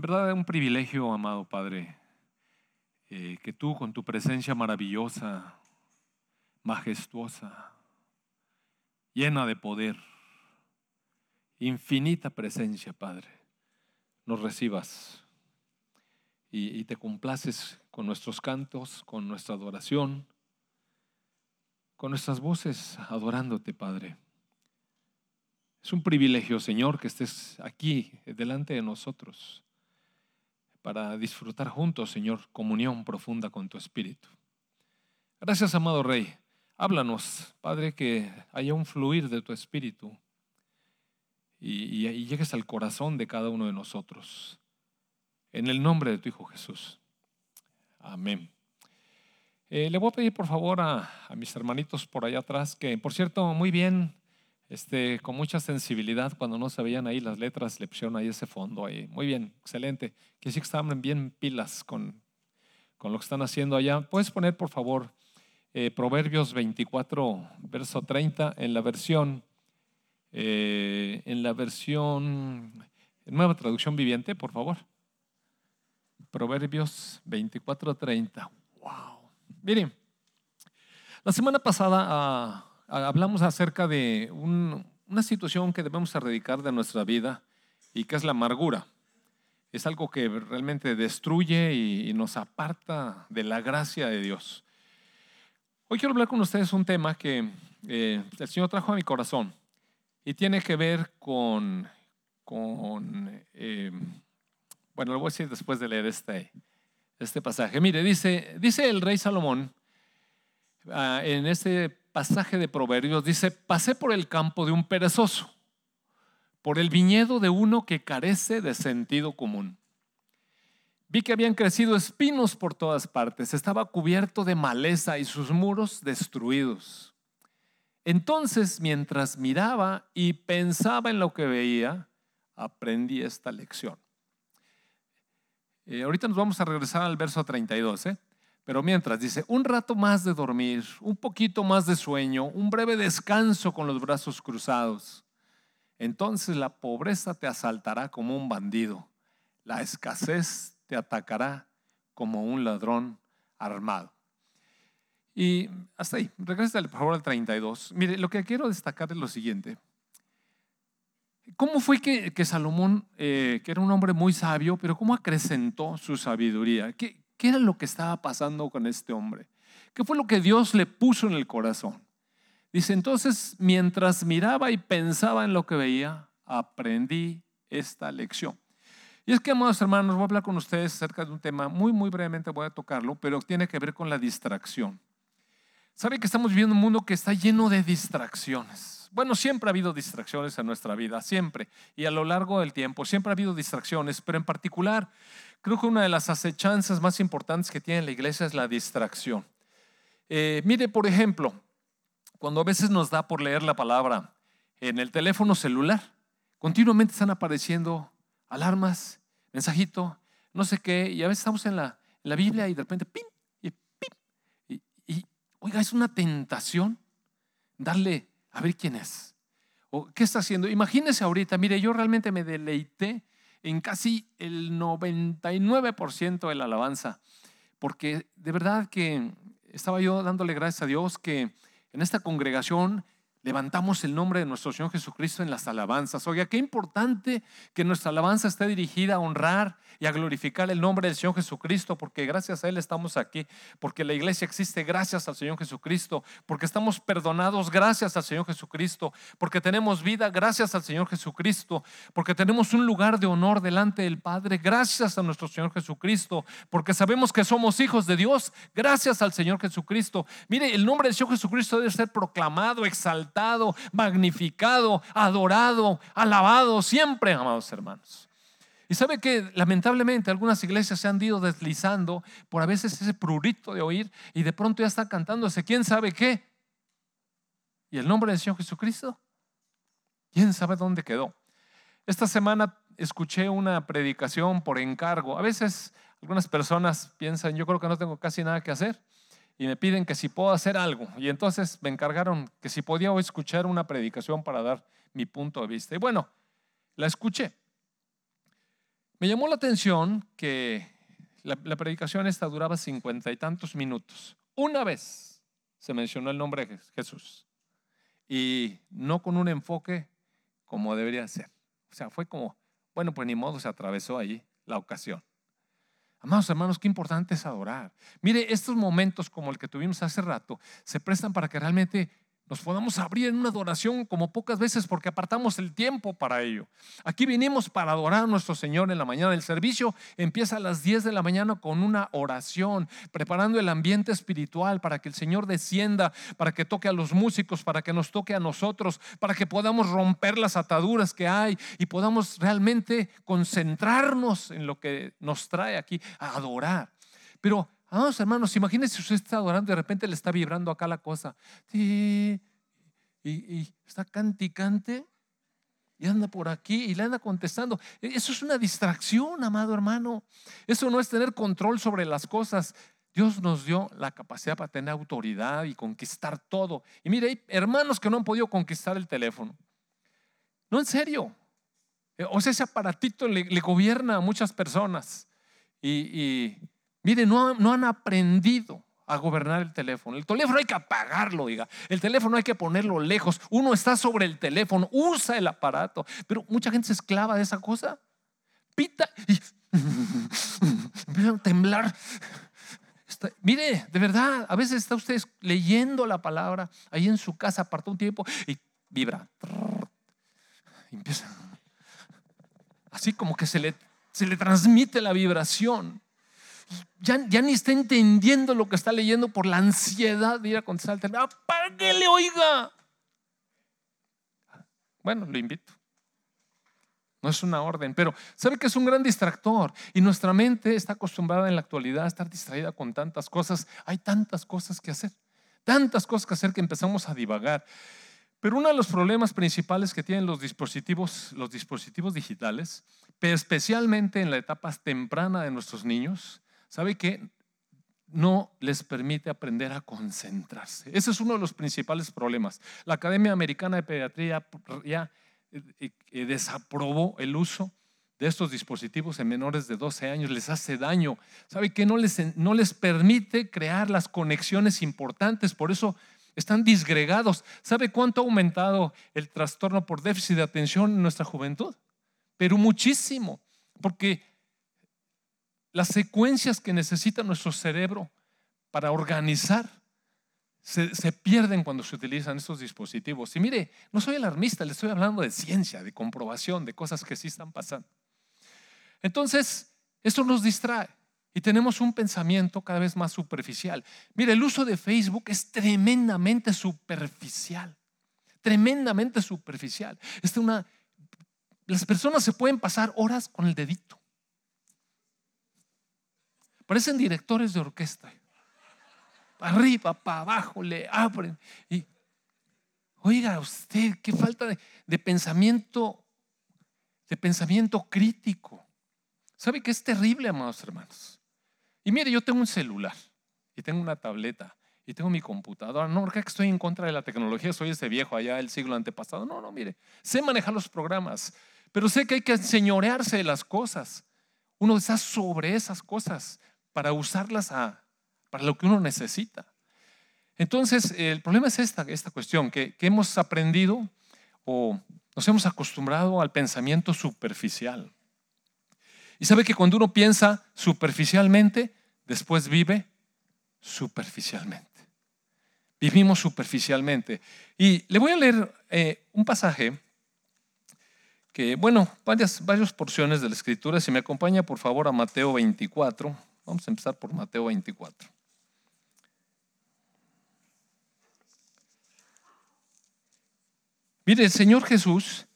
Verdad es un privilegio, amado Padre, eh, que tú con tu presencia maravillosa, majestuosa, llena de poder, infinita presencia, Padre, nos recibas y, te complaces con nuestros cantos, con nuestra adoración, con nuestras voces adorándote, Padre. Es un privilegio, Señor, que estés aquí delante de nosotros para disfrutar juntos, Señor, comunión profunda con tu Espíritu. Gracias, amado Rey. Háblanos, Padre, que haya un fluir de tu Espíritu y, llegues al corazón de cada uno de nosotros. En el nombre de tu Hijo Jesús. Amén. Eh, le voy a pedir por favor a, mis hermanitos por allá atrás, que por cierto, muy bien, este, con mucha sensibilidad, cuando no se veían ahí las letras, le pusieron ahí ese fondo ahí. Muy bien, excelente. Que sí que estaban bien pilas con, con lo que están haciendo allá. Puedes poner por favor eh, Proverbios 24, verso 30 en la versión, eh, en la versión, nueva traducción viviente, por favor. Proverbios 24:30. Wow. Miren, la semana pasada ah, hablamos acerca de una situación que debemos erradicar de nuestra vida y que es la amargura. Es algo que realmente destruye y, nos aparta de la gracia de Dios. Hoy quiero hablar con ustedes un tema que eh, el Señor trajo a mi corazón y tiene que ver con, con eh, bueno, lo voy a decir después de leer este, este pasaje. Mire, dice, dice el rey Salomón ah, en este pasaje de Proverbios, dice, pasé por el campo de un perezoso, por el viñedo de uno que carece de sentido común. Vi que habían crecido espinos por todas partes, estaba cubierto de maleza y sus muros destruidos. Entonces, mientras miraba y pensaba en lo que veía, aprendí esta lección. Eh, ahorita nos vamos a regresar al verso 32, ¿eh? Pero mientras dice, un rato más de dormir, un poquito más de sueño, un breve descanso con los brazos cruzados. Entonces la pobreza te asaltará como un bandido, la escasez te atacará como un ladrón armado. Y hasta ahí, regresa por favor al 32. Mire, lo que quiero destacar es lo siguiente. ¿Cómo fue que, Salomón, eh, que era un hombre muy sabio, pero cómo acrecentó su sabiduría? ¿Qué, ¿Qué era lo que estaba pasando con este hombre? ¿Qué fue lo que Dios le puso en el corazón? Dice, entonces, mientras miraba y pensaba en lo que veía, aprendí esta lección. Y es que, amados hermanos, voy a hablar con ustedes acerca de un tema, muy, muy brevemente voy a tocarlo, pero tiene que ver con la distracción. ¿Sabe que estamos viviendo un mundo que está lleno de distracciones? Bueno, siempre ha habido distracciones en nuestra vida, siempre. Y a lo largo del tiempo, siempre ha habido distracciones, pero en particular, creo que una de las acechanzas más importantes que tiene la iglesia es la distracción. Eh, mire, por ejemplo, cuando a veces nos da por leer la palabra en el teléfono celular, continuamente están apareciendo alarmas, mensajito, no sé qué, y a veces estamos en la, Biblia y de repente, pim, y pim, y, y, oiga, es una tentación darle a ver quién es. ¿O qué está haciendo? Imagínese ahorita, mire, yo realmente me deleité en casi el 99% de la alabanza, porque de verdad que estaba yo dándole gracias a Dios que en esta congregación levantamos el nombre de nuestro Señor Jesucristo en las alabanzas. Oiga, qué importante que nuestra alabanza esté dirigida a honrar y a glorificar el nombre del Señor Jesucristo, porque gracias a Él estamos aquí, porque la iglesia existe gracias al Señor Jesucristo, porque estamos perdonados gracias al Señor Jesucristo, porque tenemos vida gracias al Señor Jesucristo, porque tenemos un lugar de honor delante del Padre gracias a nuestro Señor Jesucristo, porque sabemos que somos hijos de Dios gracias al Señor Jesucristo. Mire, el nombre del Señor Jesucristo debe ser proclamado, exaltado, magnificado, adorado, alabado siempre, amados hermanos. Y sabe que lamentablemente algunas iglesias se han ido deslizando por a veces ese prurito de oír y de pronto ya está cantándose quién sabe qué. ¿Y el nombre del Señor Jesucristo? ¿Quién sabe dónde quedó? Esta semana escuché una predicación por encargo. A veces algunas personas piensan, yo creo que no tengo casi nada que hacer y me piden que si puedo hacer algo. Y entonces me encargaron que si podía escuchar una predicación para dar mi punto de vista. Y bueno, la escuché. Me llamó la atención que la, predicación esta duraba cincuenta y tantos minutos. Una vez se mencionó el nombre de Jesús y no con un enfoque como debería ser. O sea, fue como, bueno, pues ni modo, se atravesó allí la ocasión. Amados hermanos, qué importante es adorar. Mire, estos momentos como el que tuvimos hace rato se prestan para que realmente nos podamos abrir en una adoración como pocas veces porque apartamos el tiempo para ello. Aquí vinimos para adorar a nuestro Señor en la mañana. El servicio empieza a las 10 de la mañana con una oración, preparando el ambiente espiritual para que el Señor descienda, para que toque a los músicos, para que nos toque a nosotros, para que podamos romper las ataduras que hay y podamos realmente concentrarnos en lo que nos trae aquí a adorar. Pero Amados hermanos, imagínense si usted está adorando y de repente le está vibrando acá la cosa. Y, está canticante y anda por aquí y le anda contestando. E, eso es una distracción, amado hermano. Eso no es tener control sobre las cosas. Dios nos dio la capacidad para tener autoridad y conquistar todo. Y mire, hay hermanos que no han podido conquistar el teléfono. No, en serio. E, o sea, ese aparatito le, gobierna a muchas personas. y Mire, no, han aprendido a gobernar el teléfono. El teléfono hay que apagarlo, diga. El teléfono hay que ponerlo lejos. Uno está sobre el teléfono, usa el aparato. Pero mucha gente se esclava de esa cosa. Pita y empieza a temblar. mire, de verdad, a veces está usted leyendo la palabra ahí en su casa, aparta un tiempo y vibra. empieza. Así como que se le, se le transmite la vibración ya, ni está entendiendo lo que está leyendo por la ansiedad de ir a contestar el teléfono. ¡Apáguele, oiga! Bueno, lo invito. No es una orden, pero sabe que es un gran distractor y nuestra mente está acostumbrada en la actualidad a estar distraída con tantas cosas. Hay tantas cosas que hacer, tantas cosas que hacer que empezamos a divagar. Pero uno de los problemas principales que tienen los dispositivos, los dispositivos digitales, especialmente en la etapa temprana de nuestros niños, ¿sabe qué? No les permite aprender a concentrarse. Ese es uno de los principales problemas. La Academia Americana de Pediatría ya eh, eh, desaprobó el uso de estos dispositivos en menores de 12 años, les hace daño. ¿Sabe qué? No les, no les permite crear las conexiones importantes, por eso están disgregados. ¿Sabe cuánto ha aumentado el trastorno por déficit de atención en nuestra juventud? Pero muchísimo, porque las secuencias que necesita nuestro cerebro para organizar se, pierden cuando se utilizan estos dispositivos. Y mire, no soy alarmista, le estoy hablando de ciencia, de comprobación, de cosas que sí están pasando. Entonces, esto nos distrae y tenemos un pensamiento cada vez más superficial. Mire, el uso de Facebook es tremendamente superficial, tremendamente superficial. Es una, las personas se pueden pasar horas con el dedito. Parecen directores de orquesta. Para arriba, para abajo, le abren. Y, oiga, usted, qué falta de, pensamiento, de pensamiento crítico. ¿Sabe que es terrible, amados hermanos? Y mire, yo tengo un celular y tengo una tableta y tengo mi computadora. No, porque estoy en contra de la tecnología, soy ese viejo allá del siglo antepasado. No, no, mire, sé manejar los programas, pero sé que hay que señorearse de las cosas. Uno está sobre esas cosas para usarlas para lo que uno necesita. Entonces, el problema es esta, esta cuestión, que, que hemos aprendido o nos hemos acostumbrado al pensamiento superficial. Y sabe que cuando uno piensa superficialmente, después vive superficialmente. Vivimos superficialmente. Y le voy a leer eh, un pasaje que, bueno, varias, varias porciones de la escritura. Si me acompaña, por favor, a Mateo 24. Vamos a empezar por Mateo 24. Mire, el Señor Jesús,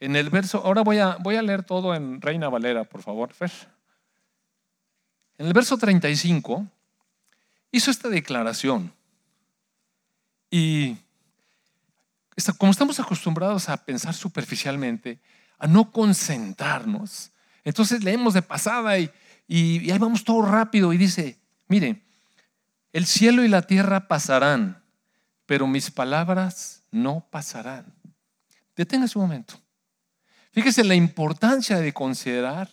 en el verso, ahora voy a, voy a leer todo en Reina Valera, por favor, Fer. En el verso 35 hizo esta declaración. Y como estamos acostumbrados a pensar superficialmente, a no concentrarnos, entonces leemos de pasada y, y, ahí vamos todo rápido y dice, mire, el cielo y la tierra pasarán, pero mis palabras no pasarán. Deténgase un momento. Fíjese la importancia de considerar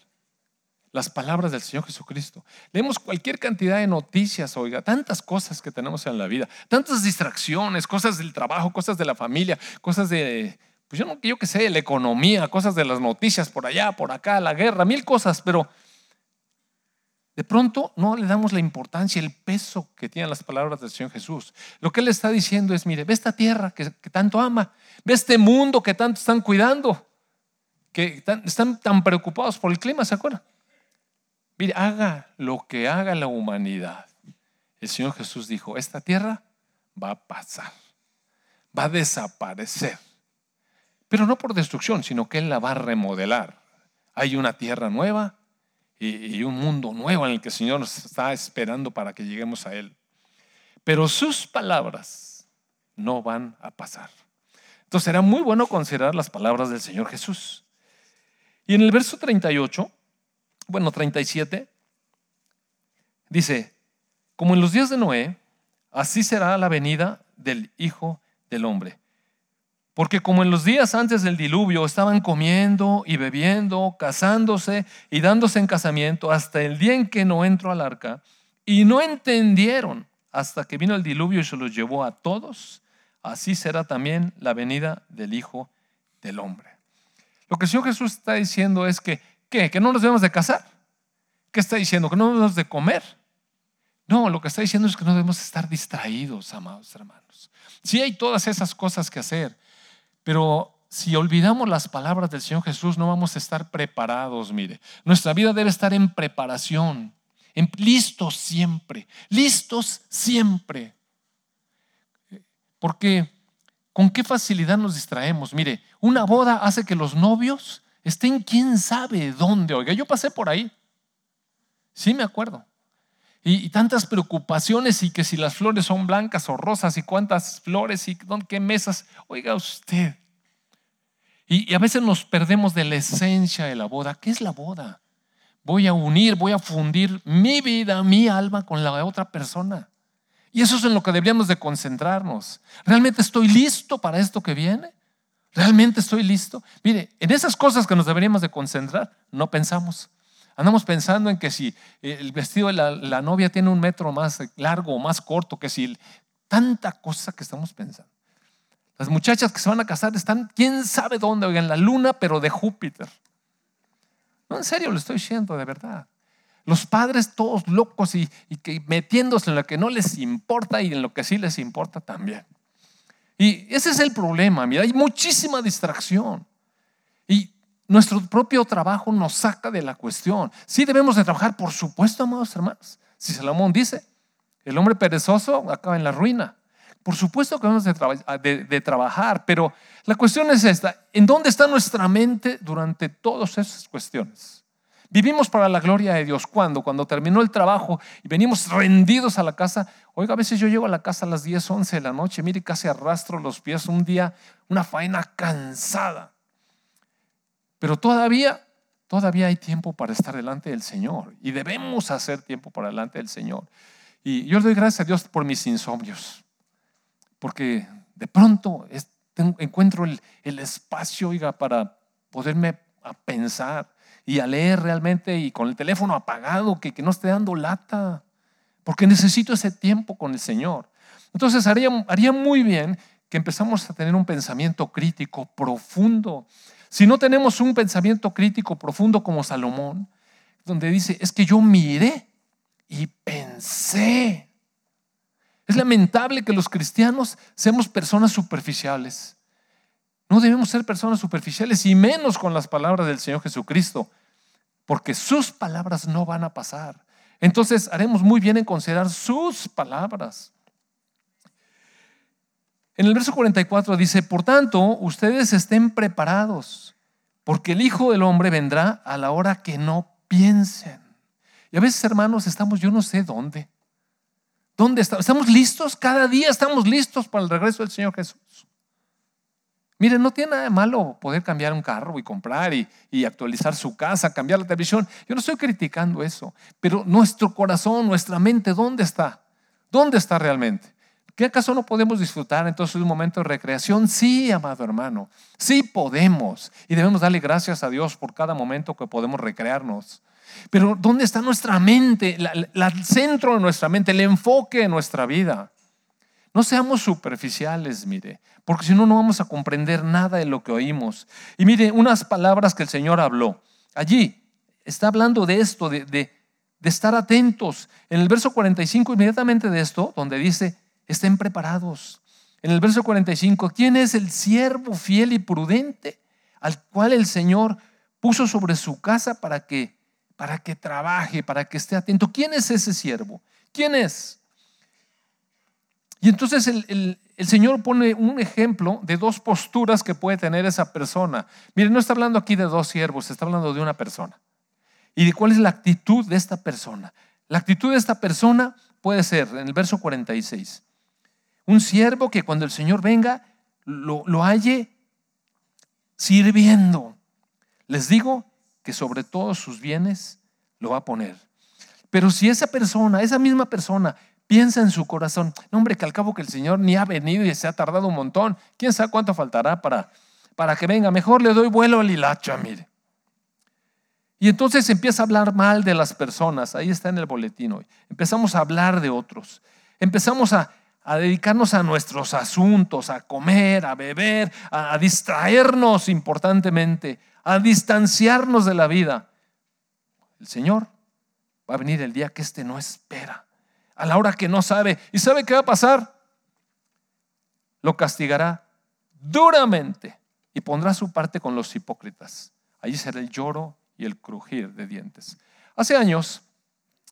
las palabras del Señor Jesucristo. Leemos cualquier cantidad de noticias, oiga, tantas cosas que tenemos en la vida, tantas distracciones, cosas del trabajo, cosas de la familia, cosas de, pues yo no, yo qué sé, la economía, cosas de las noticias por allá, por acá, la guerra, mil cosas, pero de pronto no le damos la importancia, el peso que tienen las palabras del Señor Jesús. Lo que Él está diciendo es, mire, ve esta tierra que, tanto ama, ve este mundo que tanto están cuidando, que están tan preocupados por el clima, ¿se acuerdan? Mire, haga lo que haga la humanidad. El Señor Jesús dijo, esta tierra va a pasar, va a desaparecer. Pero no por destrucción, sino que Él la va a remodelar. Hay una tierra nueva y, un mundo nuevo en el que el Señor nos está esperando para que lleguemos a Él. Pero sus palabras no van a pasar. Entonces será muy bueno considerar las palabras del Señor Jesús. Y en el verso 38 bueno, 37, dice, como en los días de Noé, así será la venida del Hijo del Hombre. Porque como en los días antes del diluvio estaban comiendo y bebiendo, casándose y dándose en casamiento hasta el día en que no entró al arca, y no entendieron hasta que vino el diluvio y se los llevó a todos, así será también la venida del Hijo del Hombre. Lo que el Señor Jesús está diciendo es que ¿Qué? ¿Que no nos debemos de casar? ¿Qué está diciendo? ¿Que no debemos de comer? No, lo que está diciendo es que no debemos estar distraídos, amados hermanos. Sí hay todas esas cosas que hacer, pero si olvidamos las palabras del Señor Jesús, no vamos a estar preparados, mire. Nuestra vida debe estar en preparación, en, listos siempre, listos siempre. Porque con qué facilidad nos distraemos. Mire, una boda hace que los novios estén quién sabe dónde. Oiga, yo pasé por ahí. Sí, me acuerdo. Y, tantas preocupaciones y que si las flores son blancas o rosas y cuántas flores y qué mesas. Oiga usted. Y, a veces nos perdemos de la esencia de la boda. ¿Qué es la boda? Voy a unir, voy a fundir mi vida, mi alma con la de otra persona. Y eso es en lo que deberíamos de concentrarnos. ¿Realmente estoy listo para esto que viene? ¿Realmente estoy listo? Mire, en esas cosas que nos deberíamos de concentrar, no pensamos. Andamos pensando en que si el vestido de la, novia tiene un metro más largo o más corto, que si tanta cosa que estamos pensando. Las muchachas que se van a casar están, quién sabe dónde, en la luna, pero de Júpiter. No, en serio, lo estoy diciendo, de verdad. Los padres todos locos y, y que metiéndose en lo que no les importa y en lo que sí les importa también. Y ese es el problema, mira, hay muchísima distracción. Y nuestro propio trabajo nos saca de la cuestión. Sí debemos de trabajar, por supuesto, amados hermanos. Si Salomón dice, el hombre perezoso acaba en la ruina. Por supuesto que debemos de, de, trabajar, pero la cuestión es esta, ¿en dónde está nuestra mente durante todas esas cuestiones? Vivimos para la gloria de Dios. ¿Cuándo? Cuando terminó el trabajo y venimos rendidos a la casa. Oiga, a veces yo llego a la casa a las 10, 11 de la noche, mire, casi arrastro los pies un día, una faena cansada. Pero todavía, todavía hay tiempo para estar delante del Señor y debemos hacer tiempo para delante del Señor. Y yo le doy gracias a Dios por mis insomnios, porque de pronto encuentro el, el espacio, oiga, para poderme a pensar y a leer realmente y con el teléfono apagado, que, que no esté dando lata, porque necesito ese tiempo con el Señor. Entonces haría, haría muy bien que empezamos a tener un pensamiento crítico profundo. Si no tenemos un pensamiento crítico profundo como Salomón, donde dice, es que yo miré y pensé. Es lamentable que los cristianos seamos personas superficiales. No debemos ser personas superficiales y menos con las palabras del Señor Jesucristo, porque sus palabras no van a pasar. Entonces haremos muy bien en considerar sus palabras. En el verso 44 dice, por tanto, ustedes estén preparados, porque el Hijo del Hombre vendrá a la hora que no piensen. Y a veces, hermanos, estamos, yo no sé dónde. ¿Dónde estamos? ¿Estamos listos? Cada día estamos listos para el regreso del Señor Jesús. Miren, no tiene nada de malo poder cambiar un carro y comprar y, actualizar su casa, cambiar la televisión. Yo no estoy criticando eso, pero nuestro corazón, nuestra mente, ¿dónde está? ¿Dónde está realmente? ¿Qué acaso no podemos disfrutar entonces un momento de recreación? Sí, amado hermano, sí podemos. Y debemos darle gracias a Dios por cada momento que podemos recrearnos. Pero ¿dónde está nuestra mente? el centro de nuestra mente, el enfoque de nuestra vida. No seamos superficiales, mire, porque si no, no vamos a comprender nada de lo que oímos. Y mire, unas palabras que el Señor habló. Allí está hablando de esto, de, de, de estar atentos. En el verso 45, inmediatamente de esto, donde dice, estén preparados. En el verso 45, ¿quién es el siervo fiel y prudente al cual el Señor puso sobre su casa para que para que trabaje, para que esté atento. ¿Quién es ese siervo? ¿Quién es? Y entonces el, Señor pone un ejemplo de dos posturas que puede tener esa persona. Miren, no está hablando aquí de dos siervos, está hablando de una persona. ¿Y de cuál es la actitud de esta persona? La actitud de esta persona puede ser, en el verso 46, un siervo que cuando el Señor venga lo, lo halle sirviendo. Les digo que sobre todos sus bienes lo va a poner. Pero si esa persona, esa misma persona, piensa en su corazón, no hombre, que al cabo que el Señor ni ha venido y se ha tardado un montón, quién sabe cuánto faltará para, para que venga, mejor le doy vuelo al hilacha, mire. Y entonces empieza a hablar mal de las personas, ahí está en el boletín hoy. Empezamos a hablar de otros, empezamos a, a dedicarnos a nuestros asuntos, a comer, a beber, a distraernos importantemente, a distanciarnos de la vida. El Señor va a venir el día que éste no espera, a la hora que no sabe. ¿Y sabe qué va a pasar? Lo castigará duramente y pondrá su parte con los hipócritas. Allí será el lloro y el crujir de dientes. Hace años,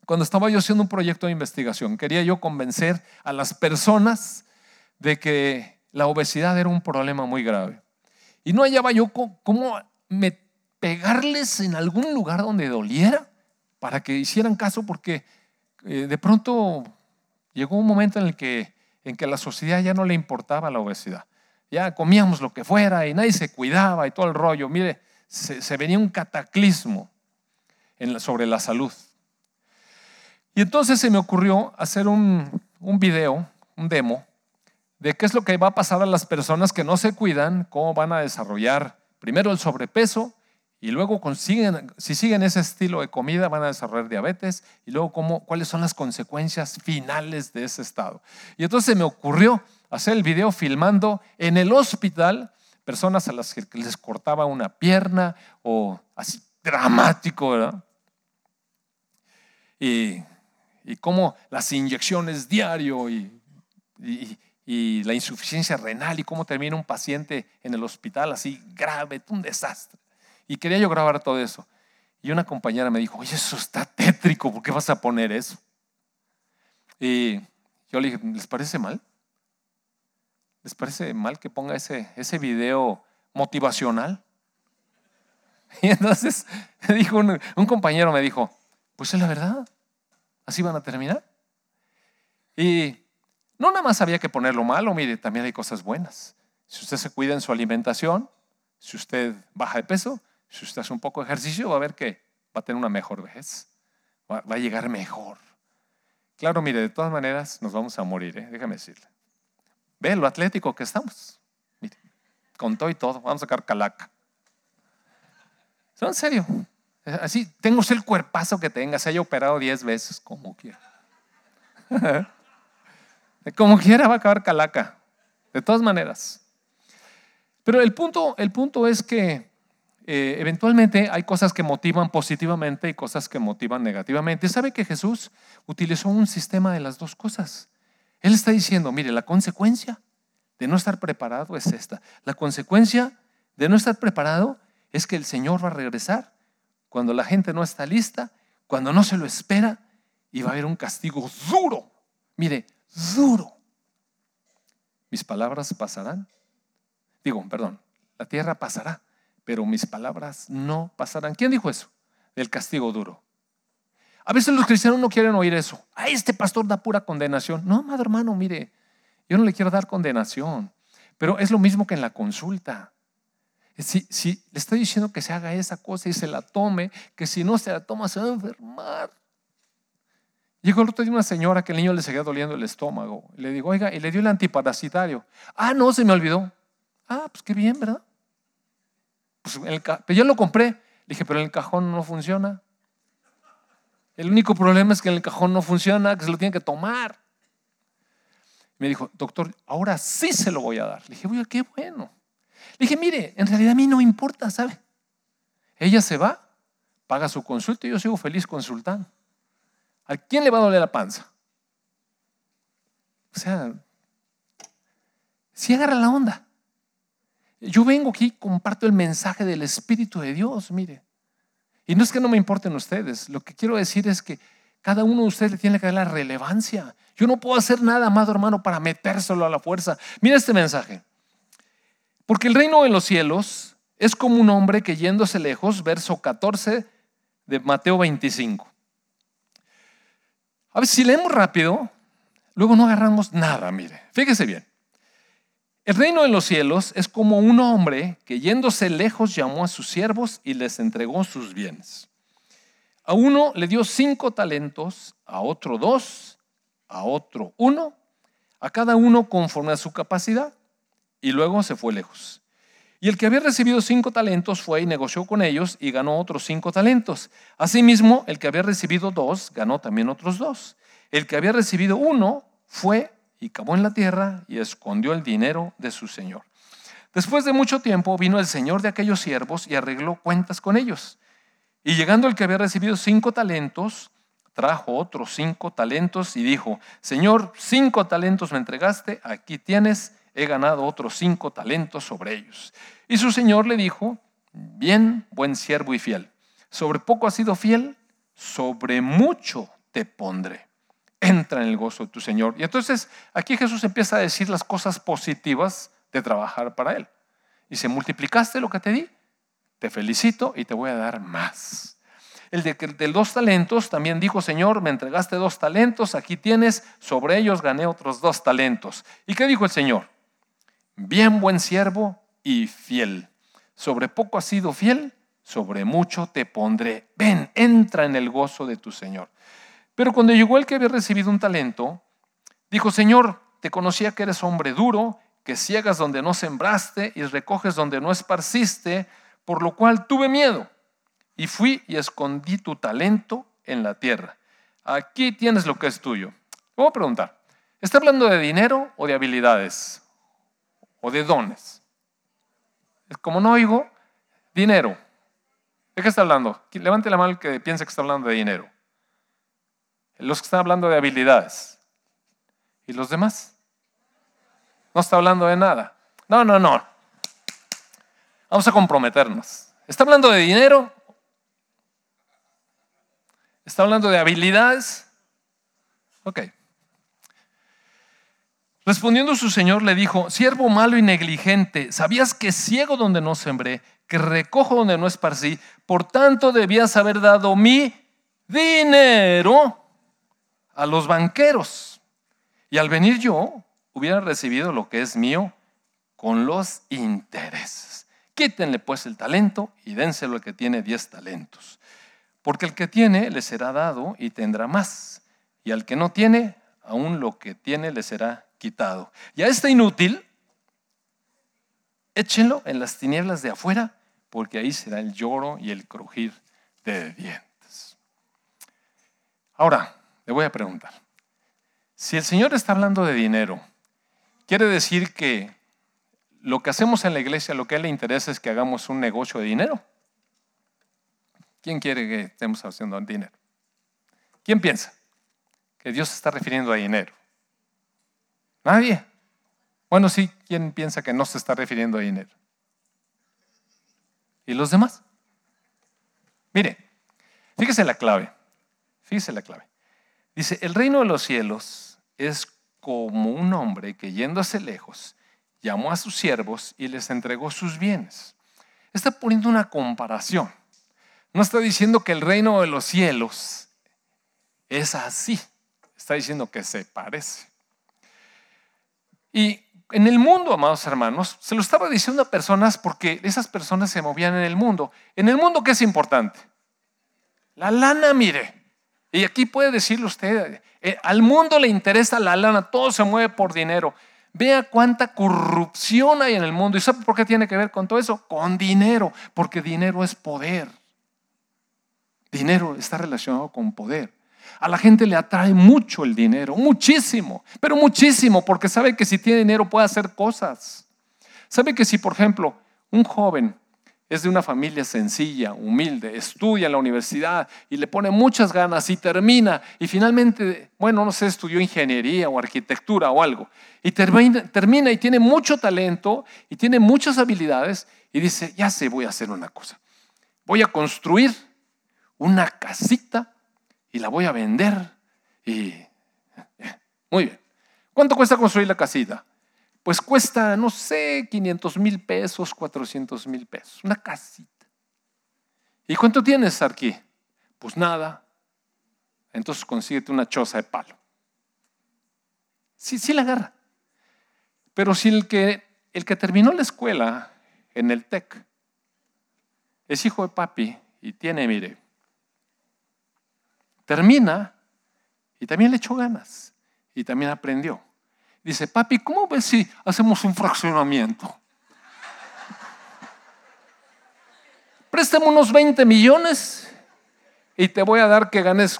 cuando estaba yo haciendo un proyecto de investigación, quería yo convencer a las personas de que la obesidad era un problema muy grave. Y no hallaba yo cómo me, pegarles en algún lugar donde doliera para que hicieran caso, porque eh, de pronto llegó un momento en el que, en que a la sociedad ya no le importaba la obesidad. Ya comíamos lo que fuera y nadie se cuidaba y todo el rollo. Mire, se, venía un cataclismo sobre la salud. Y entonces se me ocurrió hacer un, un video, un demo, de qué es lo que va a pasar a las personas que no se cuidan, cómo van a desarrollar Primero el sobrepeso y luego consiguen, si siguen ese estilo de comida van a desarrollar diabetes y luego cómo, cuáles son las consecuencias finales de ese estado. Y entonces se me ocurrió hacer el video filmando en el hospital personas a las que les cortaba una pierna o así dramático, ¿verdad? Y, y cómo las inyecciones diario y, y, la insuficiencia renal y cómo termina un paciente en el hospital así grave, un desastre. Y quería yo grabar todo eso. Y una compañera me dijo, oye, eso está tétrico, ¿por qué vas a poner eso? Y yo le dije, ¿les parece mal? ¿Les parece mal que ponga ese, ese video motivacional? Y entonces dijo un compañero me dijo, pues es la verdad, así van a terminar. Y no nada más había que ponerlo malo, mire, también hay cosas buenas. Si usted se cuida en su alimentación, si usted baja de peso, si usted hace un poco de ejercicio, va a ver que va a tener una mejor vejez, va, a llegar mejor. Claro, mire, de todas maneras nos vamos a morir, ¿eh? déjame decirle. Ve lo atlético que estamos. Mire, con todo y todo, vamos a sacar calaca. En serio, así, tengo el cuerpazo que tenga, se haya operado 10 veces, como quiera. Como quiera va a acabar calaca, de todas maneras. Pero el punto, el punto es que eh, eventualmente hay cosas que motivan positivamente y cosas que motivan negativamente. ¿Sabe que Jesús utilizó un sistema de las dos cosas? Él está diciendo, mire, la consecuencia de no estar preparado es esta. La consecuencia de no estar preparado es que el Señor va a regresar cuando la gente no está lista, cuando no se lo espera y va a haber un castigo duro. Mire, duro. Mis palabras pasarán. Digo, perdón, la tierra pasará, pero mis palabras no pasarán. ¿Quién dijo eso? El castigo duro. A veces los cristianos no quieren oír eso. A este pastor da pura condenación. No, madre hermano, mire, yo no le quiero dar condenación, pero es lo mismo que en la consulta. Si, si le estoy diciendo que se haga esa cosa y se la tome, que si no se la toma se va a enfermar. Llegó el otro día una señora que el niño le seguía doliendo el estómago. Le digo, oiga, y le dio el antiparasitario. Ah, no, se me olvidó. Ah, pues qué bien, ¿verdad? Pues pero yo lo compré. Le dije, pero el cajón no funciona. El único problema es que en el cajón no funciona, que se lo tiene que tomar. Me dijo, doctor, ahora sí se lo voy a dar. Le dije, oye, qué bueno. Le dije, mire, en realidad a mí no importa, ¿sabe? Ella se va, paga su consulta y yo sigo feliz consultando. ¿A quién le va a doler la panza? O sea, si agarra la onda. Yo vengo aquí, comparto el mensaje del Espíritu de Dios, mire. Y no es que no me importen ustedes, lo que quiero decir es que cada uno de ustedes le tiene que dar la relevancia. Yo no puedo hacer nada, amado hermano, para metérselo a la fuerza. Mira este mensaje. Porque el reino de los cielos es como un hombre que yéndose lejos, verso 14 de Mateo 25. A ver, si leemos rápido, luego no agarramos nada, mire. Fíjese bien. El reino de los cielos es como un hombre que yéndose lejos llamó a sus siervos y les entregó sus bienes. A uno le dio cinco talentos, a otro dos, a otro uno, a cada uno conforme a su capacidad, y luego se fue lejos. Y el que había recibido cinco talentos fue y negoció con ellos y ganó otros cinco talentos. Asimismo, el que había recibido dos ganó también otros dos. El que había recibido uno fue y cavó en la tierra y escondió el dinero de su señor. Después de mucho tiempo vino el señor de aquellos siervos y arregló cuentas con ellos. Y llegando el que había recibido cinco talentos, trajo otros cinco talentos y dijo, Señor, cinco talentos me entregaste, aquí tienes, he ganado otros cinco talentos sobre ellos. Y su señor le dijo, bien, buen siervo y fiel, sobre poco has sido fiel, sobre mucho te pondré entra en el gozo de tu Señor. Y entonces aquí Jesús empieza a decir las cosas positivas de trabajar para Él. Y si multiplicaste lo que te di, te felicito y te voy a dar más. El de, del dos talentos también dijo, Señor, me entregaste dos talentos, aquí tienes, sobre ellos gané otros dos talentos. ¿Y qué dijo el Señor? Bien buen siervo y fiel. Sobre poco has sido fiel, sobre mucho te pondré. Ven, entra en el gozo de tu Señor. Pero cuando llegó el que había recibido un talento, dijo, Señor, te conocía que eres hombre duro, que ciegas donde no sembraste y recoges donde no esparciste, por lo cual tuve miedo y fui y escondí tu talento en la tierra. Aquí tienes lo que es tuyo. Voy a preguntar, ¿está hablando de dinero o de habilidades? ¿O de dones? Como no oigo, dinero. ¿De qué está hablando? Levante la mano el que piensa que está hablando de dinero los que están hablando de habilidades. ¿Y los demás? No está hablando de nada. No, no, no. Vamos a comprometernos. ¿Está hablando de dinero? ¿Está hablando de habilidades? Ok. Respondiendo su señor le dijo, siervo malo y negligente, ¿sabías que ciego donde no sembré, que recojo donde no esparcí? Por tanto debías haber dado mi dinero a los banqueros. Y al venir yo, hubiera recibido lo que es mío con los intereses. Quítenle pues el talento y dénselo al que tiene diez talentos. Porque el que tiene le será dado y tendrá más. Y al que no tiene, aún lo que tiene le será quitado. Y a este inútil, échenlo en las tinieblas de afuera, porque ahí será el lloro y el crujir de dientes. Ahora, le voy a preguntar. Si el Señor está hablando de dinero, quiere decir que lo que hacemos en la iglesia, lo que a Él le interesa es que hagamos un negocio de dinero. ¿Quién quiere que estemos haciendo dinero? ¿Quién piensa que Dios está refiriendo a dinero? Nadie. Bueno, sí, ¿quién piensa que no se está refiriendo a dinero? ¿Y los demás? Mire, fíjese la clave. Fíjese la clave. Dice, el reino de los cielos es como un hombre que yéndose lejos, llamó a sus siervos y les entregó sus bienes. Está poniendo una comparación. No está diciendo que el reino de los cielos es así. Está diciendo que se parece. Y en el mundo, amados hermanos, se lo estaba diciendo a personas porque esas personas se movían en el mundo. En el mundo, ¿qué es importante? La lana, mire. Y aquí puede decirle usted, eh, al mundo le interesa la lana, todo se mueve por dinero. Vea cuánta corrupción hay en el mundo. ¿Y sabe por qué tiene que ver con todo eso? Con dinero, porque dinero es poder. Dinero está relacionado con poder. A la gente le atrae mucho el dinero, muchísimo, pero muchísimo, porque sabe que si tiene dinero puede hacer cosas. Sabe que si, por ejemplo, un joven es de una familia sencilla, humilde, estudia en la universidad y le pone muchas ganas y termina y finalmente, bueno, no sé, estudió ingeniería o arquitectura o algo y termina, y tiene mucho talento y tiene muchas habilidades y dice, ya sé, voy a hacer una cosa. Voy a construir una casita y la voy a vender y... Muy bien. ¿Cuánto cuesta construir la casita? pues cuesta, no sé, 500 mil pesos, 400 mil pesos, una casita. ¿Y cuánto tienes aquí? Pues nada. Entonces consíguete una choza de palo. Sí, sí la agarra. Pero si el que, el que terminó la escuela en el TEC es hijo de papi y tiene, mire, termina y también le echó ganas y también aprendió. Dice, papi, ¿cómo ves si hacemos un fraccionamiento? Préstame unos 20 millones y te voy a dar que ganes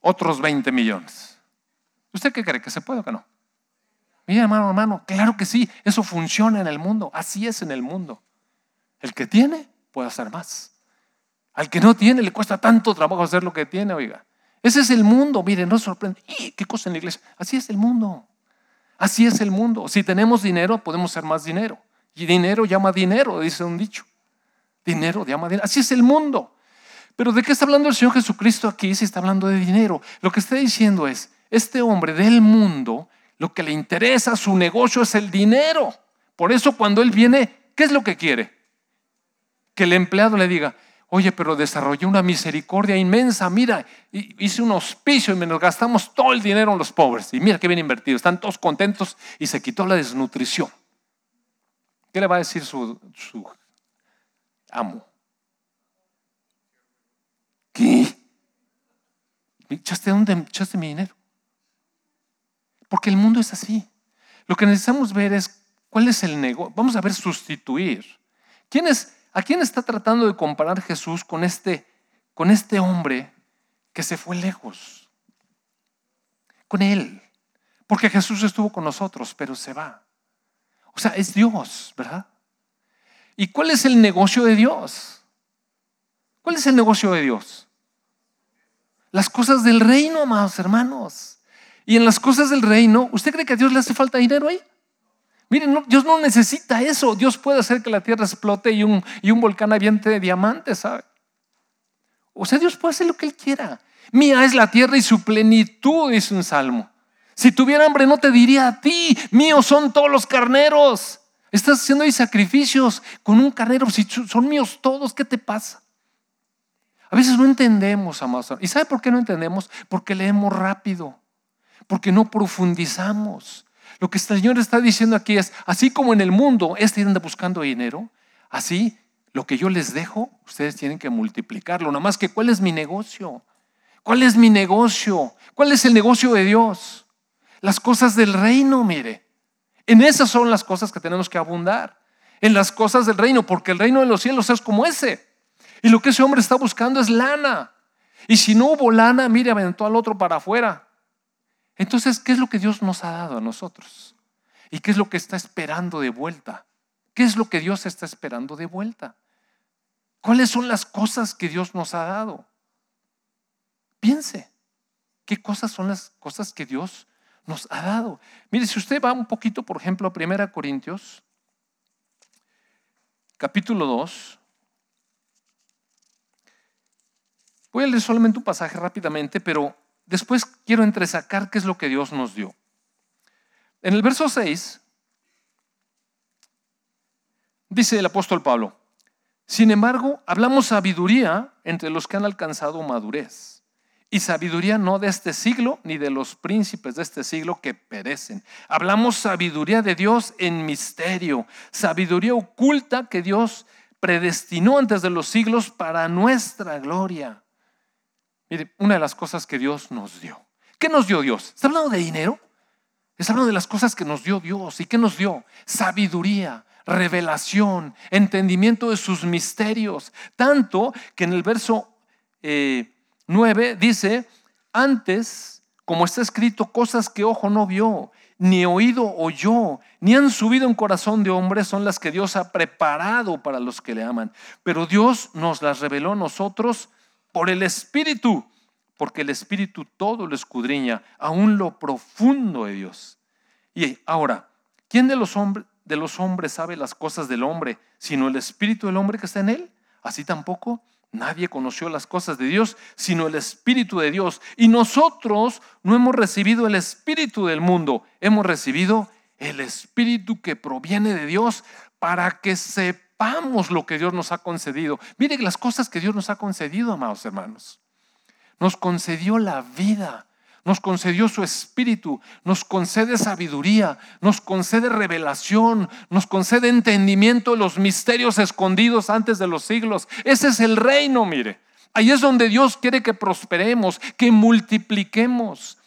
otros 20 millones. ¿Usted qué cree? ¿Que se puede o que no? Mira, hermano, hermano, claro que sí, eso funciona en el mundo, así es en el mundo. El que tiene puede hacer más. Al que no tiene le cuesta tanto trabajo hacer lo que tiene, oiga. Ese es el mundo, mire, no sorprende. ¿Y qué cosa en la iglesia? Así es el mundo. Así es el mundo. Si tenemos dinero, podemos hacer más dinero. Y dinero llama dinero, dice un dicho. Dinero llama dinero. Así es el mundo. Pero ¿de qué está hablando el Señor Jesucristo aquí si está hablando de dinero? Lo que está diciendo es, este hombre del mundo, lo que le interesa, su negocio es el dinero. Por eso cuando él viene, ¿qué es lo que quiere? Que el empleado le diga, Oye, pero desarrollé una misericordia inmensa. Mira, hice un hospicio y nos gastamos todo el dinero en los pobres. Y mira qué bien invertido. Están todos contentos y se quitó la desnutrición. ¿Qué le va a decir su, amo? ¿Qué? ¿Echaste dónde echaste mi dinero? Porque el mundo es así. Lo que necesitamos ver es cuál es el negocio. Vamos a ver sustituir. ¿Quién es? ¿A quién está tratando de comparar Jesús con este, con este hombre que se fue lejos? Con él. Porque Jesús estuvo con nosotros, pero se va. O sea, es Dios, ¿verdad? ¿Y cuál es el negocio de Dios? ¿Cuál es el negocio de Dios? Las cosas del reino, amados hermanos. Y en las cosas del reino, ¿usted cree que a Dios le hace falta dinero ahí? Miren, Dios no necesita eso. Dios puede hacer que la tierra explote y un, y un volcán aviente de diamantes, ¿sabe? O sea, Dios puede hacer lo que Él quiera. Mía es la tierra y su plenitud, dice un salmo. Si tuviera hambre no te diría a ti, míos son todos los carneros. Estás haciendo ahí sacrificios con un carnero, si son míos todos, ¿qué te pasa? A veces no entendemos, amados. ¿Y sabe por qué no entendemos? Porque leemos rápido, porque no profundizamos. Lo que el Señor está diciendo aquí es, así como en el mundo este anda buscando dinero, así lo que yo les dejo, ustedes tienen que multiplicarlo. Nada más que, ¿cuál es mi negocio? ¿Cuál es mi negocio? ¿Cuál es el negocio de Dios? Las cosas del reino, mire. En esas son las cosas que tenemos que abundar. En las cosas del reino, porque el reino de los cielos es como ese. Y lo que ese hombre está buscando es lana. Y si no hubo lana, mire, aventó al otro para afuera. Entonces, ¿qué es lo que Dios nos ha dado a nosotros? ¿Y qué es lo que está esperando de vuelta? ¿Qué es lo que Dios está esperando de vuelta? ¿Cuáles son las cosas que Dios nos ha dado? Piense, ¿qué cosas son las cosas que Dios nos ha dado? Mire, si usted va un poquito, por ejemplo, a 1 Corintios, capítulo 2, voy a leer solamente un pasaje rápidamente, pero después quiero entresacar qué es lo que Dios nos dio. En el verso 6 dice el apóstol Pablo, sin embargo, hablamos sabiduría entre los que han alcanzado madurez. Y sabiduría no de este siglo ni de los príncipes de este siglo que perecen. Hablamos sabiduría de Dios en misterio, sabiduría oculta que Dios predestinó antes de los siglos para nuestra gloria Mire, una de las cosas que Dios nos dio. ¿Qué nos dio Dios? ¿Está hablando de dinero? Está hablando de las cosas que nos dio Dios. ¿Y qué nos dio? Sabiduría, revelación, entendimiento de sus misterios. Tanto que en el verso 9 eh, dice, antes, como está escrito, cosas que ojo no vio, ni oído oyó, ni han subido en corazón de hombre, son las que Dios ha preparado para los que le aman. Pero Dios nos las reveló a nosotros por el Espíritu, porque el Espíritu todo lo escudriña, aún lo profundo de Dios. Y ahora, ¿quién de los, hombres, de los hombres sabe las cosas del hombre, sino el Espíritu del hombre que está en él? Así tampoco Nadie conoció las cosas de Dios sino el Espíritu de Dios. Y nosotros no hemos recibido el Espíritu del mundo, hemos recibido el Espíritu que proviene de Dios para que sepamos lo que Dios nos ha concedido. Mire las cosas que Dios nos ha concedido, amados hermanos. Nos concedió la vida, nos concedió su espíritu, nos concede sabiduría, nos concede revelación, nos concede entendimiento de los misterios escondidos antes de los siglos. Ese es el reino, mire. Ahí es donde Dios quiere que prosperemos, que multipliquemos.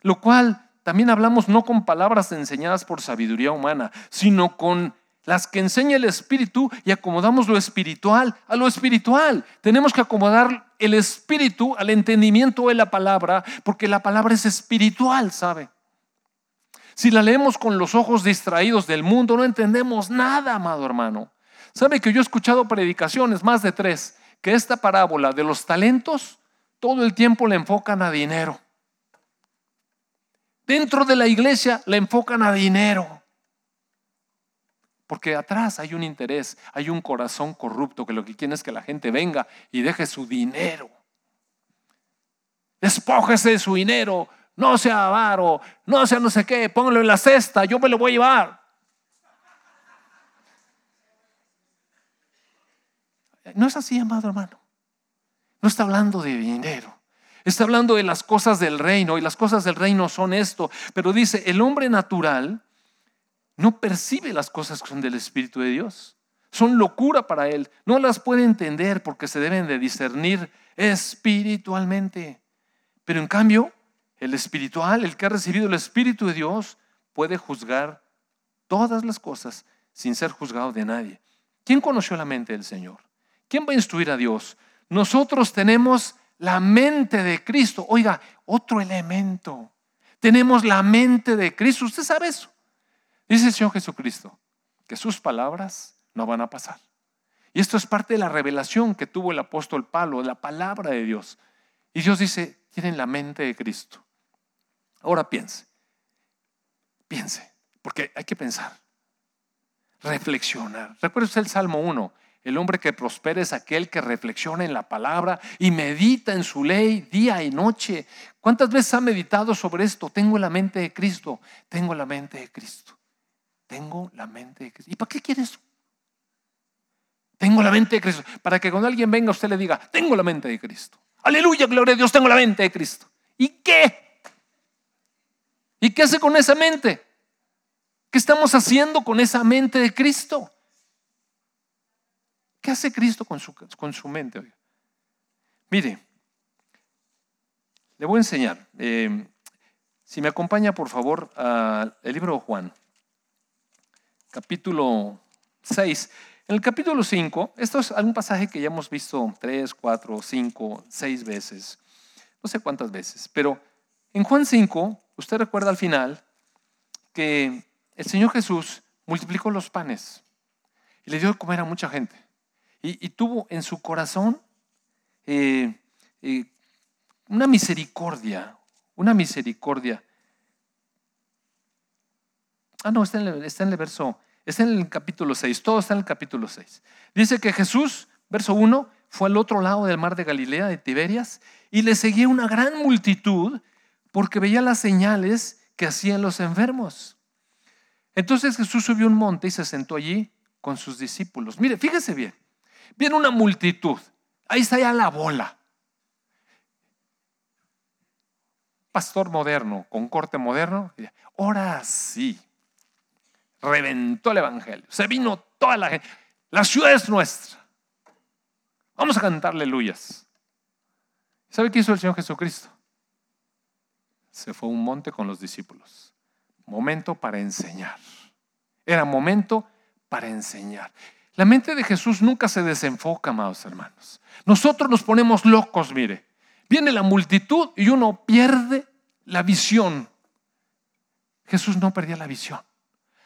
Lo cual también hablamos no con palabras enseñadas por sabiduría humana, sino con las que enseña el Espíritu y acomodamos lo espiritual a lo espiritual. Tenemos que acomodar el Espíritu al entendimiento de la palabra, porque la palabra es espiritual, ¿sabe? Si la leemos con los ojos distraídos del mundo, no entendemos nada, amado hermano. ¿Sabe que yo he escuchado predicaciones, más de tres, que esta parábola de los talentos todo el tiempo le enfocan a dinero? Dentro de la iglesia le enfocan a dinero. Porque atrás hay un interés, hay un corazón corrupto que lo que quiere es que la gente venga y deje su dinero. Despójese de su dinero, no sea avaro, no sea no sé qué, póngalo en la cesta, yo me lo voy a llevar. No es así, amado hermano. No está hablando de dinero. Está hablando de las cosas del reino y las cosas del reino son esto. Pero dice, el hombre natural no percibe las cosas que son del Espíritu de Dios. Son locura para él. No las puede entender porque se deben de discernir espiritualmente. Pero en cambio, el espiritual, el que ha recibido el Espíritu de Dios, puede juzgar todas las cosas sin ser juzgado de nadie. ¿Quién conoció la mente del Señor? ¿Quién va a instruir a Dios? Nosotros tenemos la mente de Cristo. Oiga, otro elemento. Tenemos la mente de Cristo. ¿Usted sabe eso? Dice el Señor Jesucristo que sus palabras no van a pasar. Y esto es parte de la revelación que tuvo el apóstol Pablo, la palabra de Dios. Y Dios dice, tienen la mente de Cristo. Ahora piense, piense, porque hay que pensar, reflexionar. Recuerda usted el Salmo 1, el hombre que prospera es aquel que reflexiona en la palabra y medita en su ley día y noche. ¿Cuántas veces ha meditado sobre esto? Tengo la mente de Cristo, tengo la mente de Cristo. Tengo la mente de Cristo. ¿Y para qué quieres? Tengo la mente de Cristo. Para que cuando alguien venga usted le diga, tengo la mente de Cristo. Aleluya, gloria a Dios, tengo la mente de Cristo. ¿Y qué? ¿Y qué hace con esa mente? ¿Qué estamos haciendo con esa mente de Cristo? ¿Qué hace Cristo con su, con su mente? Mire, le voy a enseñar. Eh, si me acompaña, por favor, al libro de Juan capítulo 6. En el capítulo 5, esto es algún pasaje que ya hemos visto tres, cuatro, cinco, seis veces, no sé cuántas veces, pero en Juan 5, usted recuerda al final que el Señor Jesús multiplicó los panes y le dio de comer a mucha gente. Y, tuvo en su corazón eh, eh, una misericordia, una misericordia Ah, no, está en, el, verso, está en el capítulo 6, todo está en el capítulo 6. Dice que Jesús, verso 1, fue al otro lado del mar de Galilea, de Tiberias, y le seguía una gran multitud porque veía las señales que hacían los enfermos. Entonces Jesús subió un monte y se sentó allí con sus discípulos. Mire, fíjese bien, viene una multitud, ahí está ya la bola. Pastor moderno, con corte moderno, ahora sí, reventó el Evangelio. Se vino toda la gente. La ciudad es nuestra. Vamos a cantar aleluyas. ¿Sabe qué hizo el Señor Jesucristo? Se fue a un monte con los discípulos. Momento para enseñar. Era momento para enseñar. La mente de Jesús nunca se desenfoca, amados hermanos. Nosotros nos ponemos locos, mire. Viene la multitud y uno pierde la visión. Jesús no perdía la visión.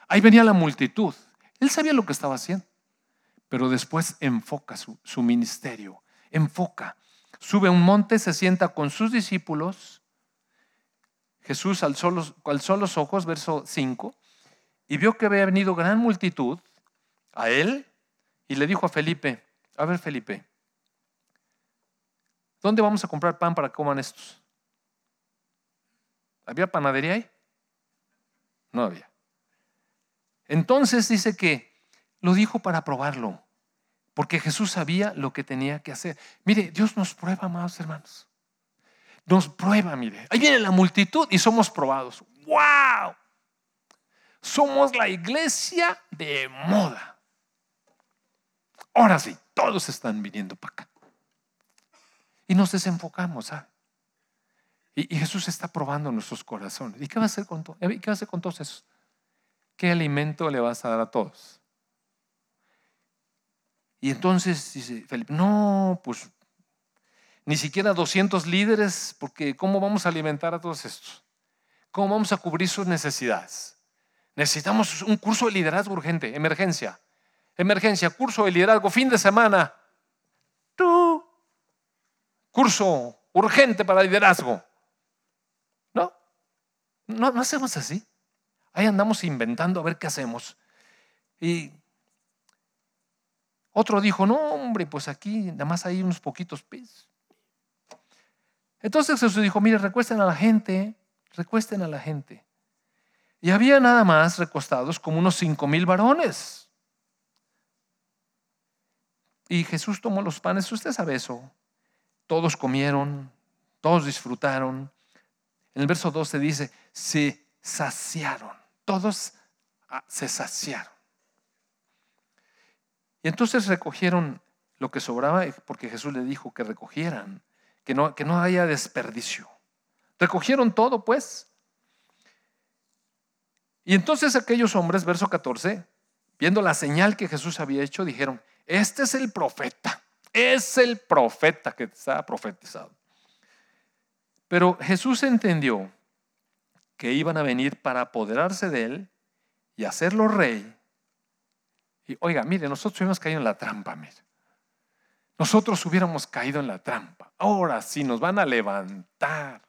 Ahí venía la multitud. Él sabía lo que estaba haciendo, pero después enfoca su, ministerio, enfoca. Sube a un monte, se sienta con sus discípulos. Jesús alzó los, alzó los ojos, verso 5, y vio que había venido gran multitud a él y le dijo a Felipe, a ver Felipe, ¿dónde vamos a comprar pan para que coman estos? ¿Había panadería ahí? No había. Entonces dice que lo dijo para probarlo, porque Jesús sabía lo que tenía que hacer. Mire, Dios nos prueba, amados hermanos. Nos prueba, mire. Ahí viene la multitud y somos probados. ¡Wow! Somos la iglesia de moda. Ahora sí, todos están viniendo para acá. Y nos desenfocamos, ¿sabes? Y, Jesús está probando nuestros corazones. ¿Y qué va a hacer con, qué va a hacer con todos esos? ¿Qué alimento le vas a dar a todos? Y entonces dice Felipe, no, pues ni siquiera 200 líderes, porque ¿cómo vamos a alimentar a todos estos? ¿Cómo vamos a cubrir sus necesidades? Necesitamos un curso de liderazgo urgente, emergencia. Emergencia, curso de liderazgo, fin de semana. Tú. Curso urgente para liderazgo. No, no, no hacemos así. Ahí andamos inventando a ver qué hacemos. Y otro dijo, no, hombre, pues aquí nada más hay unos poquitos pies. Entonces Jesús dijo, mire, recuesten a la gente, recuesten a la gente. Y había nada más recostados como unos cinco mil varones. Y Jesús tomó los panes, usted sabe eso. Todos comieron, todos disfrutaron. En el verso 12 dice, se saciaron, todos ah, se saciaron. Y entonces recogieron lo que sobraba, porque Jesús le dijo que recogieran, que no, que no haya desperdicio. Recogieron todo, pues. Y entonces aquellos hombres, verso 14, viendo la señal que Jesús había hecho, dijeron, este es el profeta, es el profeta que está profetizado. Pero Jesús entendió que iban a venir para apoderarse de él y hacerlo rey. Y oiga, mire, nosotros hubiéramos caído en la trampa, mire. Nosotros hubiéramos caído en la trampa. Ahora sí nos van a levantar.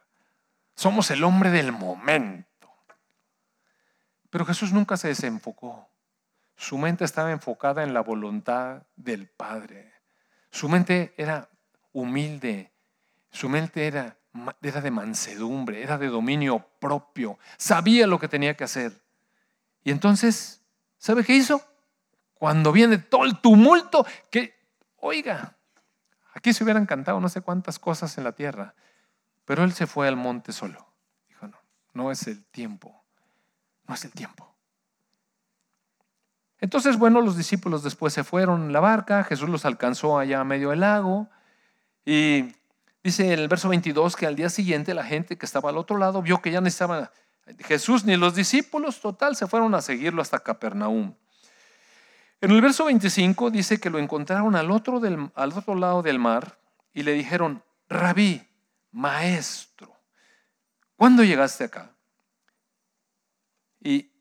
Somos el hombre del momento. Pero Jesús nunca se desenfocó. Su mente estaba enfocada en la voluntad del Padre. Su mente era humilde. Su mente era, era de mansedumbre, era de dominio propio. Sabía lo que tenía que hacer. Y entonces, ¿sabe qué hizo? Cuando viene todo el tumulto, que, oiga, aquí se hubieran cantado no sé cuántas cosas en la tierra, pero él se fue al monte solo. Dijo, no, no es el tiempo, no es el tiempo. Entonces, bueno, los discípulos después se fueron en la barca, Jesús los alcanzó allá a medio del lago y dice en el verso 22 que al día siguiente la gente que estaba al otro lado vio que ya no estaban Jesús ni los discípulos, total, se fueron a seguirlo hasta Capernaum. En el verso 25 dice que lo encontraron al otro, del, al otro lado del mar y le dijeron, rabí, maestro, ¿cuándo llegaste acá? Y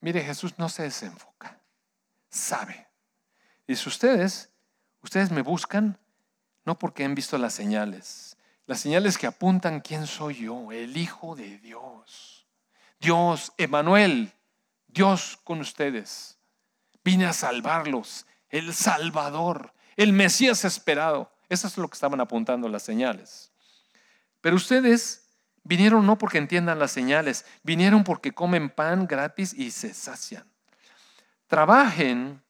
mire, Jesús no se desenfoca sabe. Dice, ustedes, ustedes me buscan no porque han visto las señales, las señales que apuntan quién soy yo, el Hijo de Dios. Dios, Emanuel, Dios con ustedes. Vine a salvarlos, el Salvador, el Mesías esperado. Eso es lo que estaban apuntando las señales. Pero ustedes vinieron no porque entiendan las señales, vinieron porque comen pan gratis y se sacian. Trabajen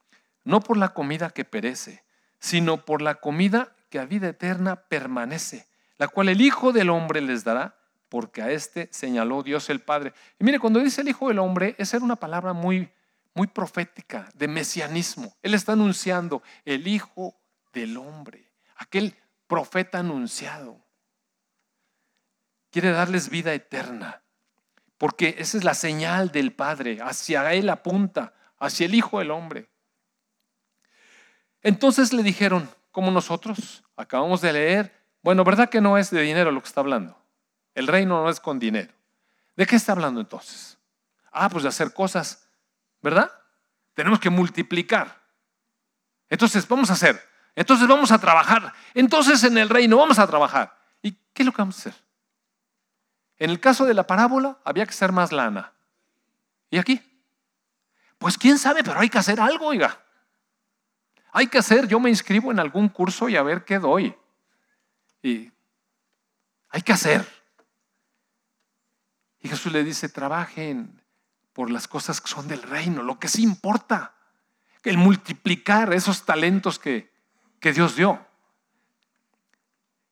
no por la comida que perece, sino por la comida que a vida eterna permanece, la cual el Hijo del Hombre les dará, porque a este señaló Dios el Padre. Y mire, cuando dice el Hijo del Hombre, esa era una palabra muy, muy profética, de mesianismo. Él está anunciando el Hijo del Hombre, aquel profeta anunciado. Quiere darles vida eterna, porque esa es la señal del Padre, hacia Él apunta hacia el Hijo del Hombre. Entonces le dijeron, como nosotros, acabamos de leer, bueno, ¿verdad que no es de dinero lo que está hablando? El reino no es con dinero. ¿De qué está hablando entonces? Ah, pues de hacer cosas, ¿verdad? Tenemos que multiplicar. Entonces, vamos a hacer. Entonces, vamos a trabajar. Entonces, en el reino vamos a trabajar. ¿Y qué es lo que vamos a hacer? En el caso de la parábola, había que hacer más lana. ¿Y aquí? Pues quién sabe, pero hay que hacer algo, oiga. Hay que hacer, yo me inscribo en algún curso y a ver qué doy. Y hay que hacer. Y Jesús le dice, trabajen por las cosas que son del reino, lo que sí importa, el multiplicar esos talentos que, que Dios dio.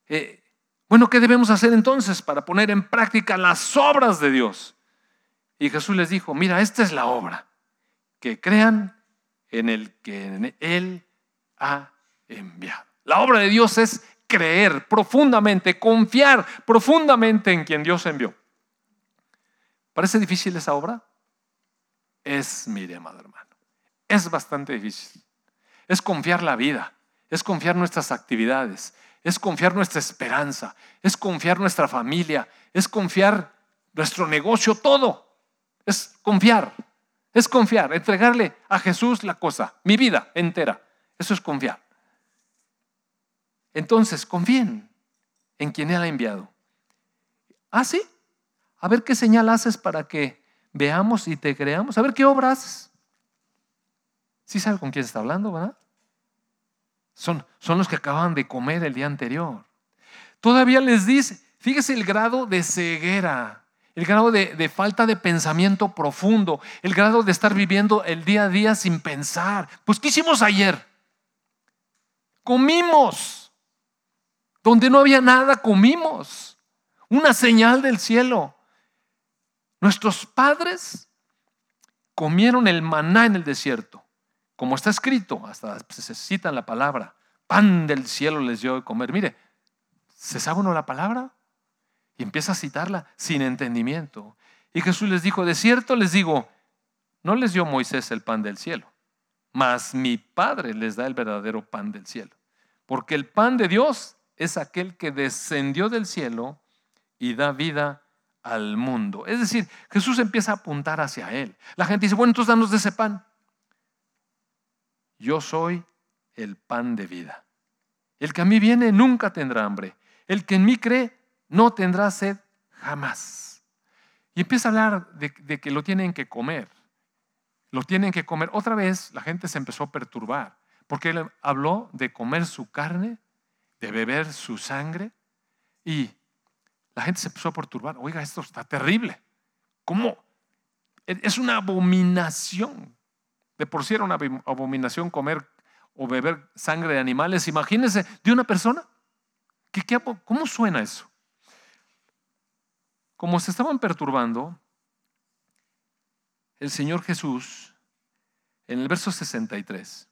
Eh, bueno, ¿qué debemos hacer entonces para poner en práctica las obras de Dios? Y Jesús les dijo, mira, esta es la obra, que crean en el que Él ha enviado. La obra de Dios es creer profundamente, confiar profundamente en quien Dios envió. ¿Parece difícil esa obra? Es, mire, amado hermano, es bastante difícil. Es confiar la vida, es confiar nuestras actividades, es confiar nuestra esperanza, es confiar nuestra familia, es confiar nuestro negocio, todo. Es confiar, es confiar, entregarle a Jesús la cosa, mi vida entera. Eso es confiar. Entonces, confíen en quien Él ha enviado. ¿Ah, sí? A ver qué señal haces para que veamos y te creamos. A ver qué obra haces. ¿Sí sabe con quién está hablando, verdad? Son, son los que acaban de comer el día anterior. Todavía les dice, fíjese el grado de ceguera, el grado de, de, falta de pensamiento profundo, el grado de estar viviendo el día a día sin pensar. Pues, ¿qué hicimos ayer? Comimos. Donde no había nada, comimos. Una señal del cielo. Nuestros padres comieron el maná en el desierto. Como está escrito, hasta se cita la palabra, pan del cielo les dio de comer. Mire, ¿se sabe uno la palabra? Y empieza a citarla sin entendimiento. Y Jesús les dijo, de cierto les digo, no les dio Moisés el pan del cielo, mas mi Padre les da el verdadero pan del cielo. Porque el pan de Dios es aquel que descendió del cielo y da vida al mundo. Es decir, Jesús empieza a apuntar hacia Él. La gente dice, bueno, entonces danos de ese pan. Yo soy el pan de vida. El que a mí viene nunca tendrá hambre. El que en mí cree no tendrá sed jamás. Y empieza a hablar de, de que lo tienen que comer. Lo tienen que comer. Otra vez la gente se empezó a perturbar porque él habló de comer su carne de beber su sangre y la gente se empezó a perturbar. Oiga, esto está terrible. ¿Cómo? Es una abominación. De por sí era una abominación comer o beber sangre de animales. Imagínense de una persona. ¿Qué, qué, cómo suena eso? Como se estaban perturbando, el Señor Jesús, en el verso 63,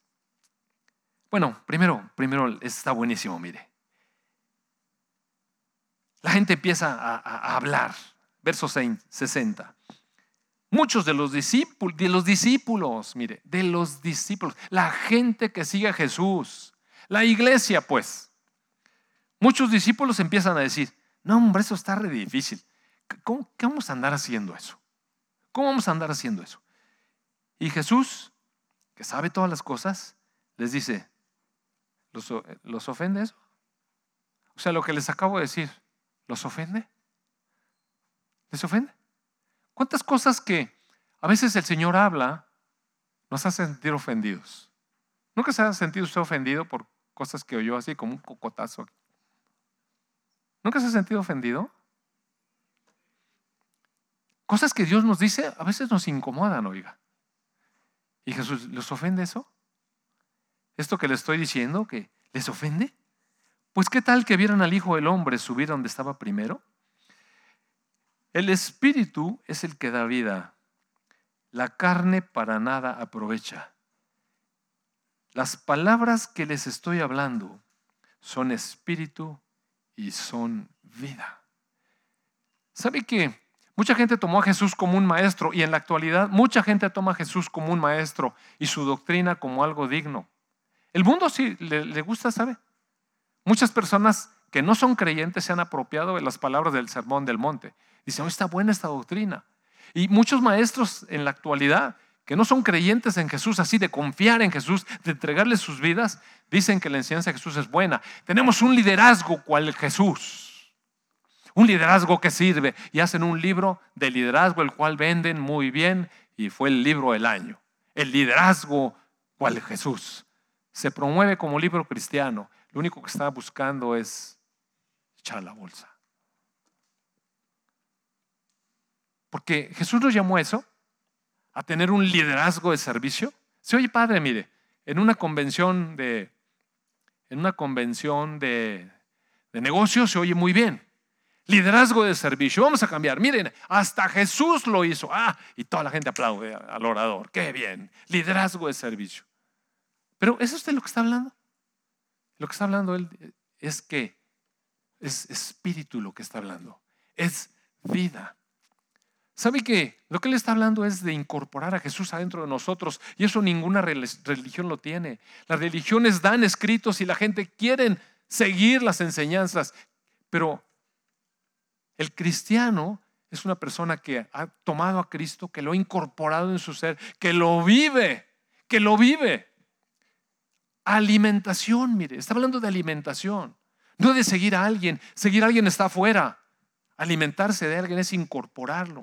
bueno, primero, primero está buenísimo, mire. La gente empieza a, hablar. Verso 60. Muchos de los, discípulos, de los discípulos, mire, de los discípulos, la gente que sigue a Jesús, la iglesia, pues. Muchos discípulos empiezan a decir, no, hombre, eso está re difícil. ¿Cómo, ¿Qué vamos a andar haciendo eso? ¿Cómo vamos a andar haciendo eso? Y Jesús, que sabe todas las cosas, les dice, ¿Los, ofende eso? O sea, lo que les acabo de decir, ¿los ofende? ¿Les ofende? ¿Cuántas cosas que a veces el Señor habla nos hace sentir ofendidos? ¿Nunca se ha sentido usted ofendido por cosas que oyó así como un cocotazo? ¿Nunca se ha sentido ofendido? Cosas que Dios nos dice a veces nos incomodan, oiga. ¿Y Jesús los ofende eso? Esto que le estoy diciendo, que les ofende? Pues qué tal que vieran al Hijo del Hombre subir donde estaba primero? El Espíritu es el que da vida. La carne para nada aprovecha. Las palabras que les estoy hablando son espíritu y son vida. ¿Sabe que mucha gente tomó a Jesús como un maestro y en la actualidad mucha gente toma a Jesús como un maestro y su doctrina como algo digno? El mundo sí le, gusta, ¿sabe? Muchas personas que no son creyentes se han apropiado de las palabras del sermón del monte. Dicen, oh, está buena esta doctrina. Y muchos maestros en la actualidad que no son creyentes en Jesús, así de confiar en Jesús, de entregarle sus vidas, dicen que la enseñanza de Jesús es buena. Tenemos un liderazgo cual Jesús. Un liderazgo que sirve. Y hacen un libro de liderazgo, el cual venden muy bien, y fue el libro del año. El liderazgo cual Jesús. Se promueve como libro cristiano. Lo único que está buscando es echar la bolsa. Porque Jesús nos llamó a eso, a tener un liderazgo de servicio. Si oye, padre, mire, en una convención de, en una convención de, de negocios se oye muy bien. Liderazgo de servicio. Vamos a cambiar. Miren, hasta Jesús lo hizo. Ah, y toda la gente aplaude al orador. Qué bien. Liderazgo de servicio. Pero ¿es usted lo que está hablando? Lo que está hablando él es que es espíritu lo que está hablando. Es vida. ¿Sabe que lo que él está hablando es de incorporar a Jesús adentro de nosotros? Y eso ninguna religión lo tiene. Las religiones dan escritos y la gente quiere seguir las enseñanzas, pero el cristiano es una persona que ha tomado a Cristo, que lo ha incorporado en su ser, que lo vive, que lo vive. Alimentación, mire, está hablando de alimentación, no de seguir a alguien. Seguir a alguien está afuera. Alimentarse de alguien es incorporarlo.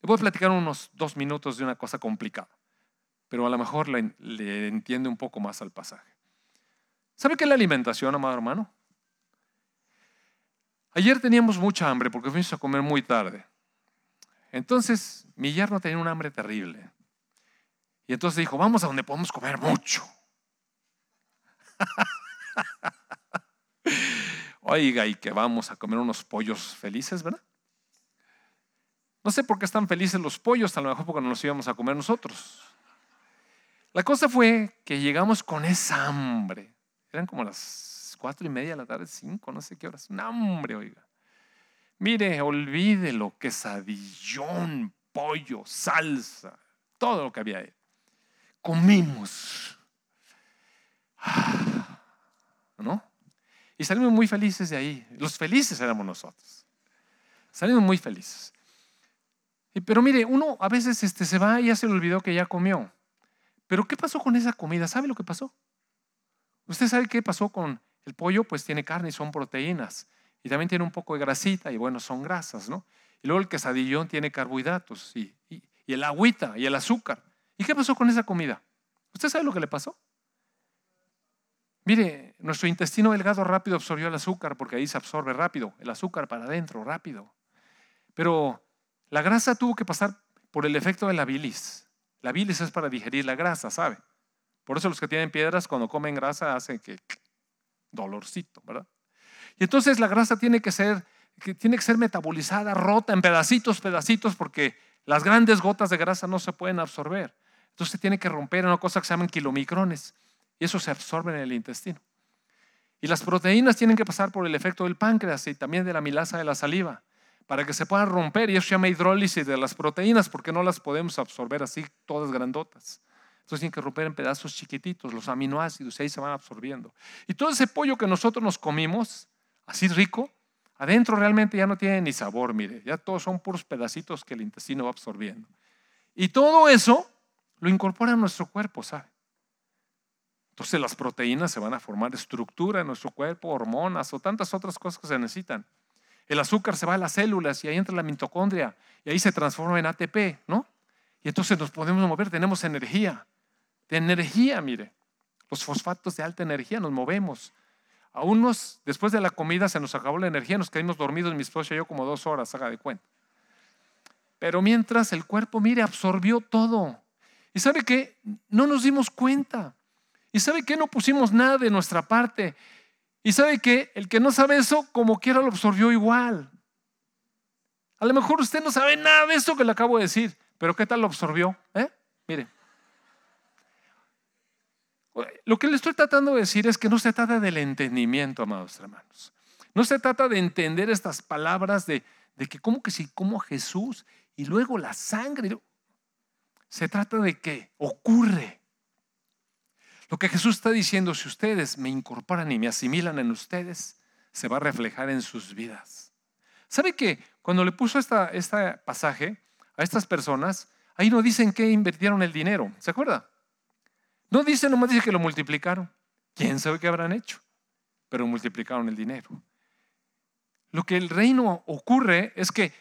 Le voy a platicar unos dos minutos de una cosa complicada, pero a lo mejor le, entiende un poco más al pasaje. ¿Sabe qué es la alimentación, amado hermano? Ayer teníamos mucha hambre porque fuimos a comer muy tarde. Entonces mi yerno tenía un hambre terrible. Y entonces dijo, vamos a donde podemos comer mucho. Oiga, y que vamos a comer unos pollos felices, ¿verdad? No sé por qué están felices los pollos, a lo mejor porque no los íbamos a comer nosotros. La cosa fue que llegamos con esa hambre. Eran como las cuatro y media de la tarde, cinco, no sé qué horas. Un hambre, oiga. Mire, olvídelo, quesadillón, pollo, salsa, todo lo que había ahí comimos. ¿No? Y salimos muy felices de ahí. Los felices éramos nosotros. Salimos muy felices. Pero mire, uno a veces este, se va y ya se le olvidó que ya comió. Pero ¿qué pasó con esa comida? ¿Sabe lo que pasó? ¿Usted sabe qué pasó con el pollo? Pues tiene carne y son proteínas. Y también tiene un poco de grasita y bueno, son grasas, ¿no? Y luego el quesadillón tiene carbohidratos y, y el agüita y el azúcar. ¿Y qué pasó con esa comida? ¿Usted sabe lo que le pasó? Mire, nuestro intestino delgado rápido absorbió el azúcar porque ahí se absorbe rápido, el azúcar para adentro, rápido. Pero la grasa tuvo que pasar por el efecto de la bilis. La bilis es para digerir la grasa, ¿sabe? Por eso los que tienen piedras cuando comen grasa hacen que dolorcito, ¿verdad? Y entonces la grasa tiene que ser, tiene que ser metabolizada, rota en pedacitos, pedacitos, porque las grandes gotas de grasa no se pueden absorber. Entonces se tiene que romper en una cosa que se llaman kilomicrones y eso se absorbe en el intestino. Y las proteínas tienen que pasar por el efecto del páncreas y también de la milasa de la saliva para que se puedan romper y eso se llama hidrólisis de las proteínas porque no las podemos absorber así todas grandotas. Entonces tienen que romper en pedazos chiquititos los aminoácidos y ahí se van absorbiendo. Y todo ese pollo que nosotros nos comimos, así rico, adentro realmente ya no tiene ni sabor, mire, ya todos son puros pedacitos que el intestino va absorbiendo. Y todo eso lo incorpora a nuestro cuerpo, ¿sabe? Entonces las proteínas se van a formar estructura en nuestro cuerpo, hormonas o tantas otras cosas que se necesitan. El azúcar se va a las células y ahí entra la mitocondria y ahí se transforma en ATP, ¿no? Y entonces nos podemos mover, tenemos energía. De energía, mire. Los fosfatos de alta energía, nos movemos. A unos, después de la comida se nos acabó la energía, nos quedamos dormidos, mi esposa y yo como dos horas, haga de cuenta. Pero mientras el cuerpo, mire, absorbió todo. ¿Y sabe qué? No nos dimos cuenta. ¿Y sabe qué? No pusimos nada de nuestra parte. ¿Y sabe qué? El que no sabe eso, como quiera, lo absorbió igual. A lo mejor usted no sabe nada de esto que le acabo de decir, pero ¿qué tal lo absorbió? ¿Eh? Mire. Lo que le estoy tratando de decir es que no se trata del entendimiento, amados hermanos. No se trata de entender estas palabras de, de que como que si como Jesús y luego la sangre. Se trata de que ocurre. Lo que Jesús está diciendo, si ustedes me incorporan y me asimilan en ustedes, se va a reflejar en sus vidas. ¿Sabe que cuando le puso esta, este pasaje a estas personas, ahí no dicen que invirtieron el dinero? ¿Se acuerda? No dice, nomás dice que lo multiplicaron. ¿Quién sabe qué habrán hecho? Pero multiplicaron el dinero. Lo que el reino ocurre es que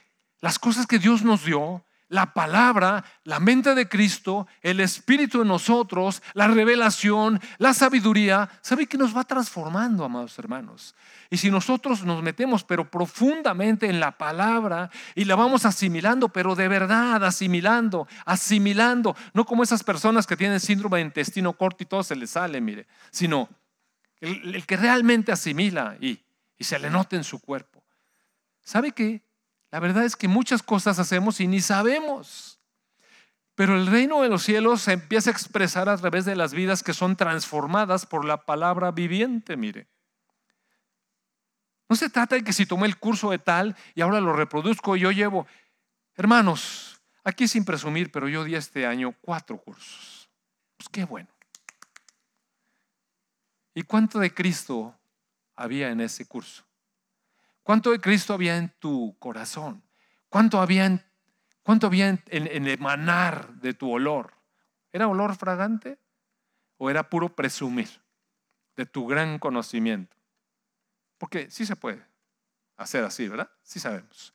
las cosas que Dios nos dio, la palabra, la mente de Cristo, el Espíritu en nosotros, la revelación, la sabiduría, ¿sabe que nos va transformando, amados hermanos? Y si nosotros nos metemos, pero profundamente en la palabra y la vamos asimilando, pero de verdad asimilando, asimilando, no como esas personas que tienen síndrome de intestino corto y todo se les sale, mire, sino el, que realmente asimila y, y se le nota en su cuerpo. ¿Sabe qué? La verdad es que muchas cosas hacemos y ni sabemos. Pero el reino de los cielos se empieza a expresar a través de las vidas que son transformadas por la palabra viviente, mire. No se trata de que si tomé el curso de tal y ahora lo reproduzco y yo llevo, hermanos, aquí sin presumir, pero yo di este año cuatro cursos. Pues qué bueno. ¿Y cuánto de Cristo había en ese curso? ¿Cuánto de Cristo había en tu corazón? ¿Cuánto había en, cuánto había en, emanar de tu olor? ¿Era olor fragante o era puro presumir de tu gran conocimiento? Porque sí se puede hacer así, ¿verdad? Sí sabemos.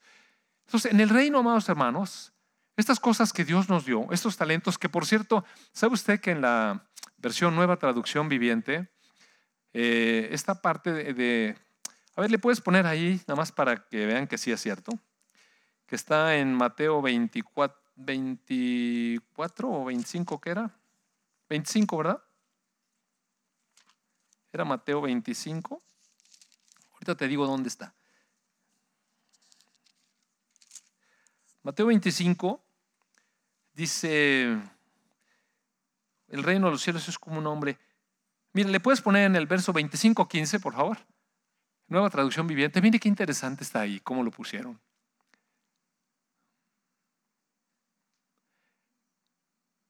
Entonces, en el reino, amados hermanos, estas cosas que Dios nos dio, estos talentos, que por cierto, ¿sabe usted que en la versión nueva traducción viviente, eh, esta parte de a ver, le puedes poner ahí, nada más para que vean que sí es cierto, que está en Mateo 24, 24 o 25, ¿qué era? 25, ¿verdad? Era Mateo 25. Ahorita te digo dónde está. Mateo 25 dice, el reino de los cielos es como un hombre. Mire, le puedes poner en el verso 25, 15, por favor. Nueva traducción viviente. Mire qué interesante está ahí, cómo lo pusieron.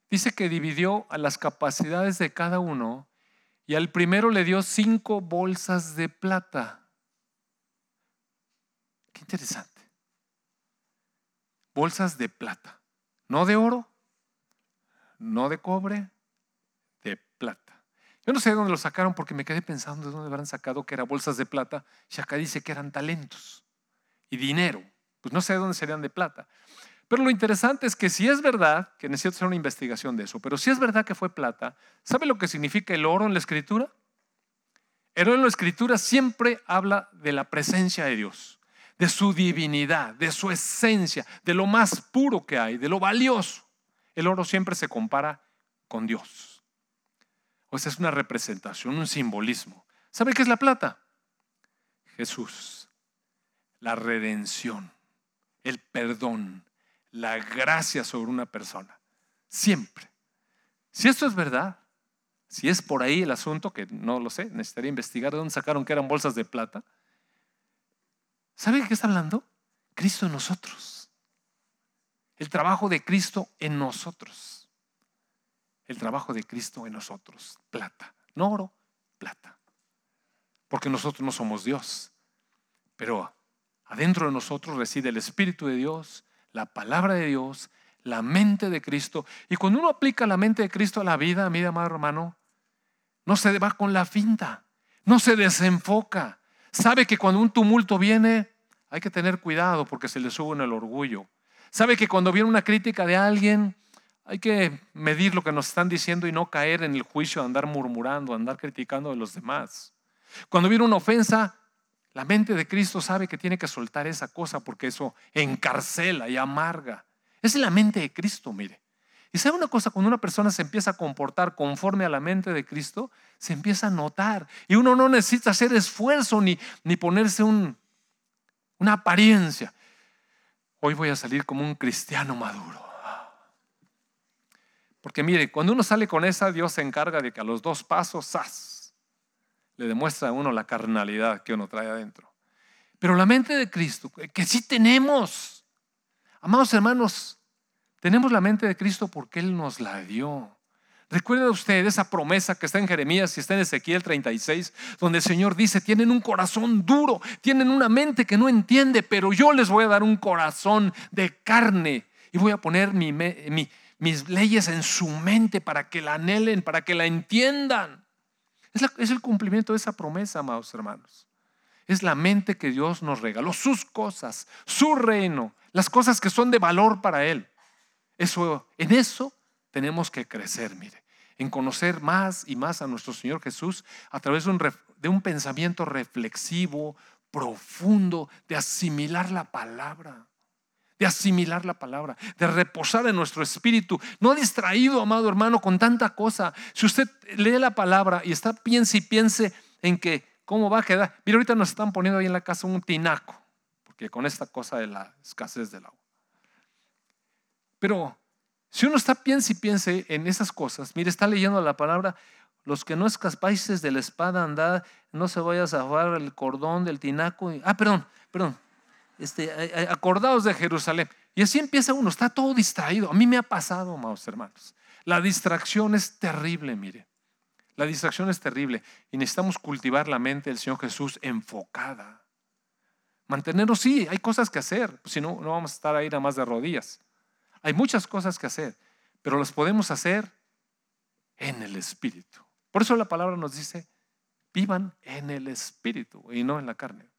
Dice que dividió a las capacidades de cada uno y al primero le dio cinco bolsas de plata. Qué interesante. Bolsas de plata. No de oro, no de cobre. Yo no sé de dónde lo sacaron porque me quedé pensando de dónde habrán sacado que eran bolsas de plata. Y acá dice que eran talentos y dinero. Pues no sé de dónde serían de plata. Pero lo interesante es que si es verdad, que necesito hacer una investigación de eso, pero si es verdad que fue plata, ¿sabe lo que significa el oro en la escritura? El oro en la escritura siempre habla de la presencia de Dios, de su divinidad, de su esencia, de lo más puro que hay, de lo valioso. El oro siempre se compara con Dios. Pues es una representación, un simbolismo. ¿Sabe qué es la plata? Jesús, la redención, el perdón, la gracia sobre una persona. Siempre. Si esto es verdad, si es por ahí el asunto, que no lo sé, necesitaría investigar de dónde sacaron que eran bolsas de plata. ¿Sabe de qué está hablando? Cristo en nosotros. El trabajo de Cristo en nosotros el trabajo de Cristo en nosotros. Plata, no oro, plata. Porque nosotros no somos Dios, pero adentro de nosotros reside el Espíritu de Dios, la palabra de Dios, la mente de Cristo. Y cuando uno aplica la mente de Cristo a la vida, mi amado hermano, no se va con la finta, no se desenfoca. Sabe que cuando un tumulto viene, hay que tener cuidado porque se le sube en el orgullo. Sabe que cuando viene una crítica de alguien, hay que medir lo que nos están diciendo y no caer en el juicio de andar murmurando, andar criticando a los demás. Cuando viene una ofensa, la mente de Cristo sabe que tiene que soltar esa cosa porque eso encarcela y amarga. Es la mente de Cristo, mire. Y sabe una cosa, cuando una persona se empieza a comportar conforme a la mente de Cristo, se empieza a notar. Y uno no necesita hacer esfuerzo ni, ni ponerse un, una apariencia. Hoy voy a salir como un cristiano maduro. Porque mire, cuando uno sale con esa, Dios se encarga de que a los dos pasos, ¡zas! le demuestra a uno la carnalidad que uno trae adentro. Pero la mente de Cristo, que sí tenemos, amados hermanos, tenemos la mente de Cristo porque Él nos la dio. Recuerda usted esa promesa que está en Jeremías y está en Ezequiel 36, donde el Señor dice, tienen un corazón duro, tienen una mente que no entiende, pero yo les voy a dar un corazón de carne y voy a poner mis leyes en su mente para que la anhelen, para que la entiendan. Es, el cumplimiento de esa promesa, amados hermanos. Es la mente que Dios nos regaló, sus cosas, su reino, las cosas que son de valor para Él. En eso tenemos que crecer, mire en conocer más y más a nuestro Señor Jesús a través de un pensamiento reflexivo, profundo, de asimilar la palabra de asimilar la palabra, de reposar en nuestro espíritu, no distraído, amado hermano, con tanta cosa. Si usted lee la palabra y está piense y piense en que cómo va a quedar. Mira, ahorita nos están poniendo ahí en la casa un tinaco, porque con esta cosa de la escasez del agua. Pero si uno está piense y piense en esas cosas, mire, está leyendo la palabra, los que no escapáis de la espada andad, no se vaya a zafar el cordón del tinaco. ah, perdón, perdón. Este, acordaos de Jerusalén. Y así empieza uno, está todo distraído. A mí me ha pasado, amados hermanos. La distracción es terrible, mire. La distracción es terrible y necesitamos cultivar la mente del Señor Jesús enfocada. Mantenernos, sí, hay cosas que hacer, si no, no vamos a estar ahí nada más de rodillas. Hay muchas cosas que hacer, pero las podemos hacer en el Espíritu. Por eso la palabra nos dice, vivan en el Espíritu y no en la carne.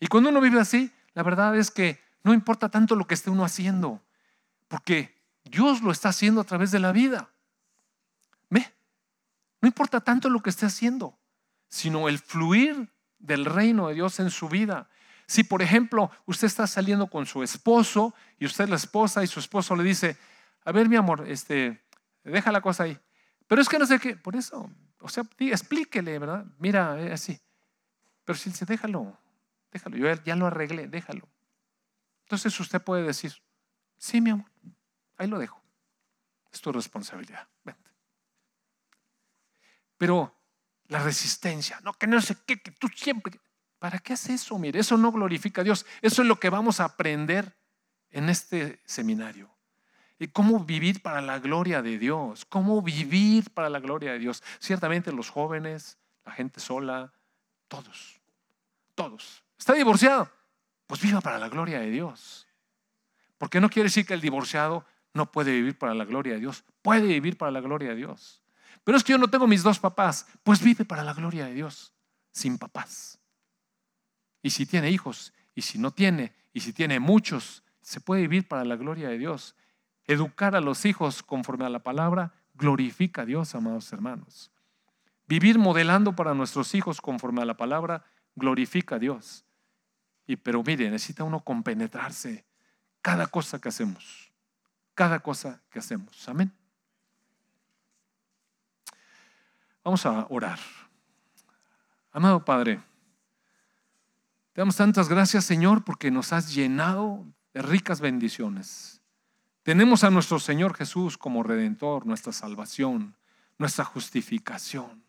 Y cuando uno vive así, la verdad es que no importa tanto lo que esté uno haciendo, porque Dios lo está haciendo a través de la vida. ¿Ve? No importa tanto lo que esté haciendo, sino el fluir del reino de Dios en su vida. Si, por ejemplo, usted está saliendo con su esposo y usted es la esposa y su esposo le dice, a ver, mi amor, este, deja la cosa ahí. Pero es que no sé qué, por eso, o sea, explíquele, ¿verdad? Mira, es así. Pero si dice, déjalo, déjalo, yo ya lo arreglé, déjalo. Entonces usted puede decir, sí, mi amor, ahí lo dejo. Es tu responsabilidad. Vente. Pero la resistencia, no, que no sé qué, que tú siempre. ¿Para qué hace eso? Mire, eso no glorifica a Dios. Eso es lo que vamos a aprender en este seminario. Y cómo vivir para la gloria de Dios. Cómo vivir para la gloria de Dios. Ciertamente los jóvenes, la gente sola, todos. Todos. ¿Está divorciado? Pues viva para la gloria de Dios. Porque no quiere decir que el divorciado no puede vivir para la gloria de Dios. Puede vivir para la gloria de Dios. Pero es que yo no tengo mis dos papás. Pues vive para la gloria de Dios. Sin papás. Y si tiene hijos, y si no tiene, y si tiene muchos, se puede vivir para la gloria de Dios. Educar a los hijos conforme a la palabra glorifica a Dios, amados hermanos. Vivir modelando para nuestros hijos conforme a la palabra glorifica a Dios. Y pero mire, necesita uno compenetrarse cada cosa que hacemos. Cada cosa que hacemos. Amén. Vamos a orar. Amado Padre, te damos tantas gracias, Señor, porque nos has llenado de ricas bendiciones. Tenemos a nuestro Señor Jesús como redentor, nuestra salvación, nuestra justificación,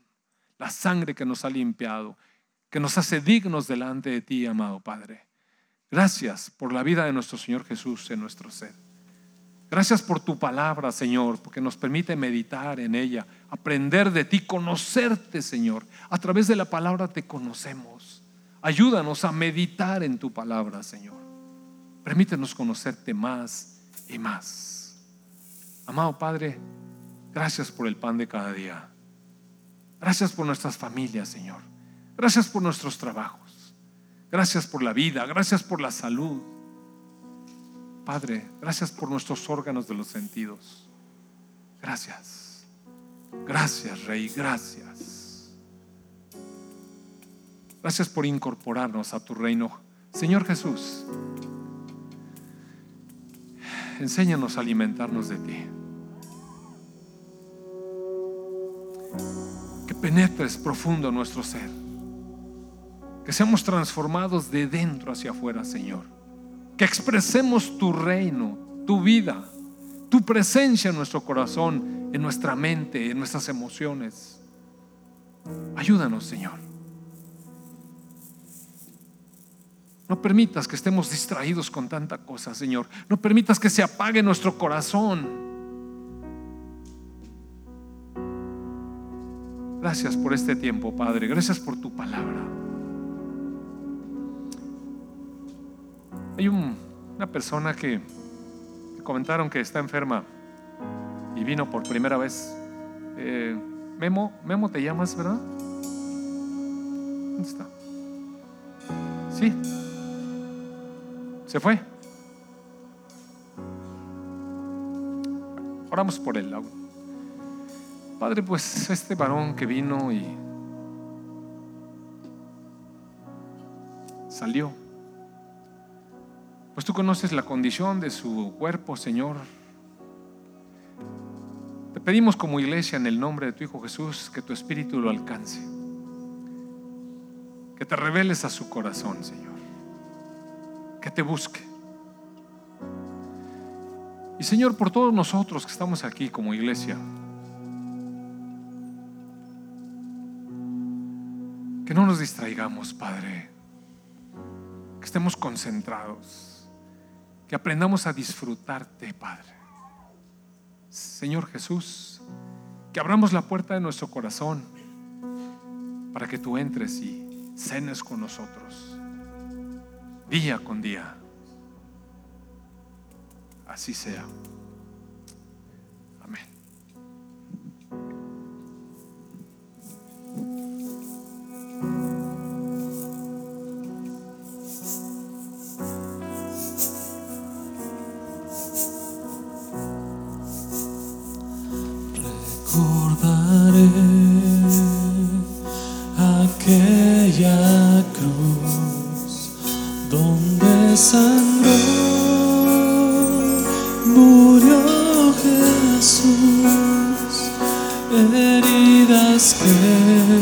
la sangre que nos ha limpiado, que nos hace dignos delante de ti, amado Padre. Gracias por la vida de nuestro Señor Jesús en nuestro ser. Gracias por tu palabra, Señor, porque nos permite meditar en ella, aprender de ti, conocerte, Señor. A través de la palabra te conocemos. Ayúdanos a meditar en tu palabra, Señor. Permítenos conocerte más y más. Amado Padre, gracias por el pan de cada día. Gracias por nuestras familias, Señor. Gracias por nuestros trabajos. Gracias por la vida. Gracias por la salud. Padre, gracias por nuestros órganos de los sentidos. Gracias. Gracias, Rey. Gracias. Gracias por incorporarnos a tu reino. Señor Jesús, enséñanos a alimentarnos de ti. Que penetres profundo nuestro ser. Que seamos transformados de dentro hacia afuera, Señor. Que expresemos tu reino, tu vida, tu presencia en nuestro corazón, en nuestra mente, en nuestras emociones. Ayúdanos, Señor. No permitas que estemos distraídos con tanta cosa, Señor. No permitas que se apague nuestro corazón. Gracias por este tiempo, Padre. Gracias por tu palabra. Hay un- una persona que, comentaron que está enferma y vino por primera vez. Eh, Memo, Memo te llamas, ¿verdad? ¿Dónde está? Sí. Se fue. Oramos por él. Padre, pues este varón que vino y salió. Pues tú conoces la condición de su cuerpo, Señor. Te pedimos como iglesia en el nombre de tu Hijo Jesús que tu Espíritu lo alcance. Que te reveles a su corazón, Señor. Que te busque. Y Señor, por todos nosotros que estamos aquí como iglesia, que no nos distraigamos, Padre. Que estemos concentrados. Que aprendamos a disfrutarte, Padre. Señor Jesús, que abramos la puerta de nuestro corazón para que tú entres y cenes con nosotros día con día. Así sea. Amén. Aquella cruz donde sangró, murió Jesús, heridas que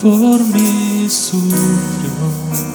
por mí sufrió.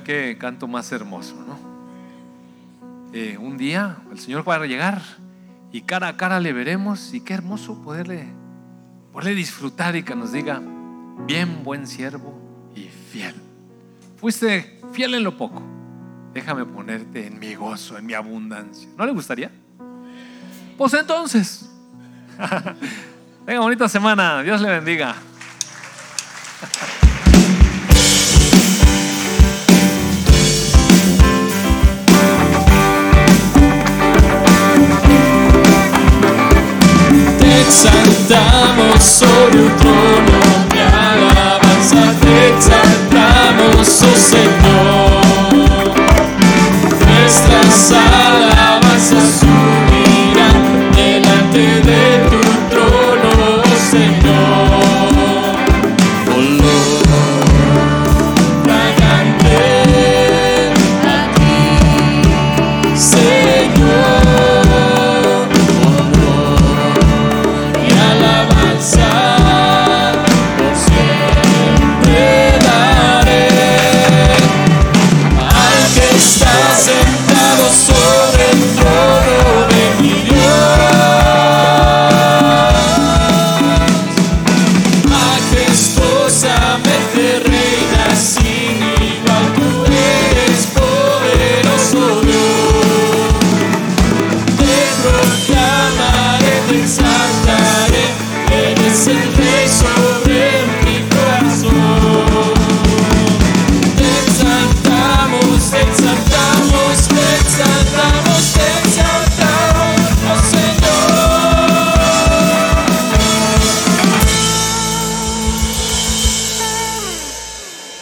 Qué canto más hermoso, ¿no? Eh, un día el Señor va a llegar y cara a cara le veremos y qué hermoso poderle, poderle disfrutar y que nos diga, bien buen siervo y fiel. Fuiste fiel en lo poco, déjame ponerte en mi gozo, en mi abundancia. ¿No le gustaría? Pues entonces, tenga bonita semana, Dios le bendiga. Exaltamos sobre un trono, mi alabanza te exaltamos, oh Señor. Nuestras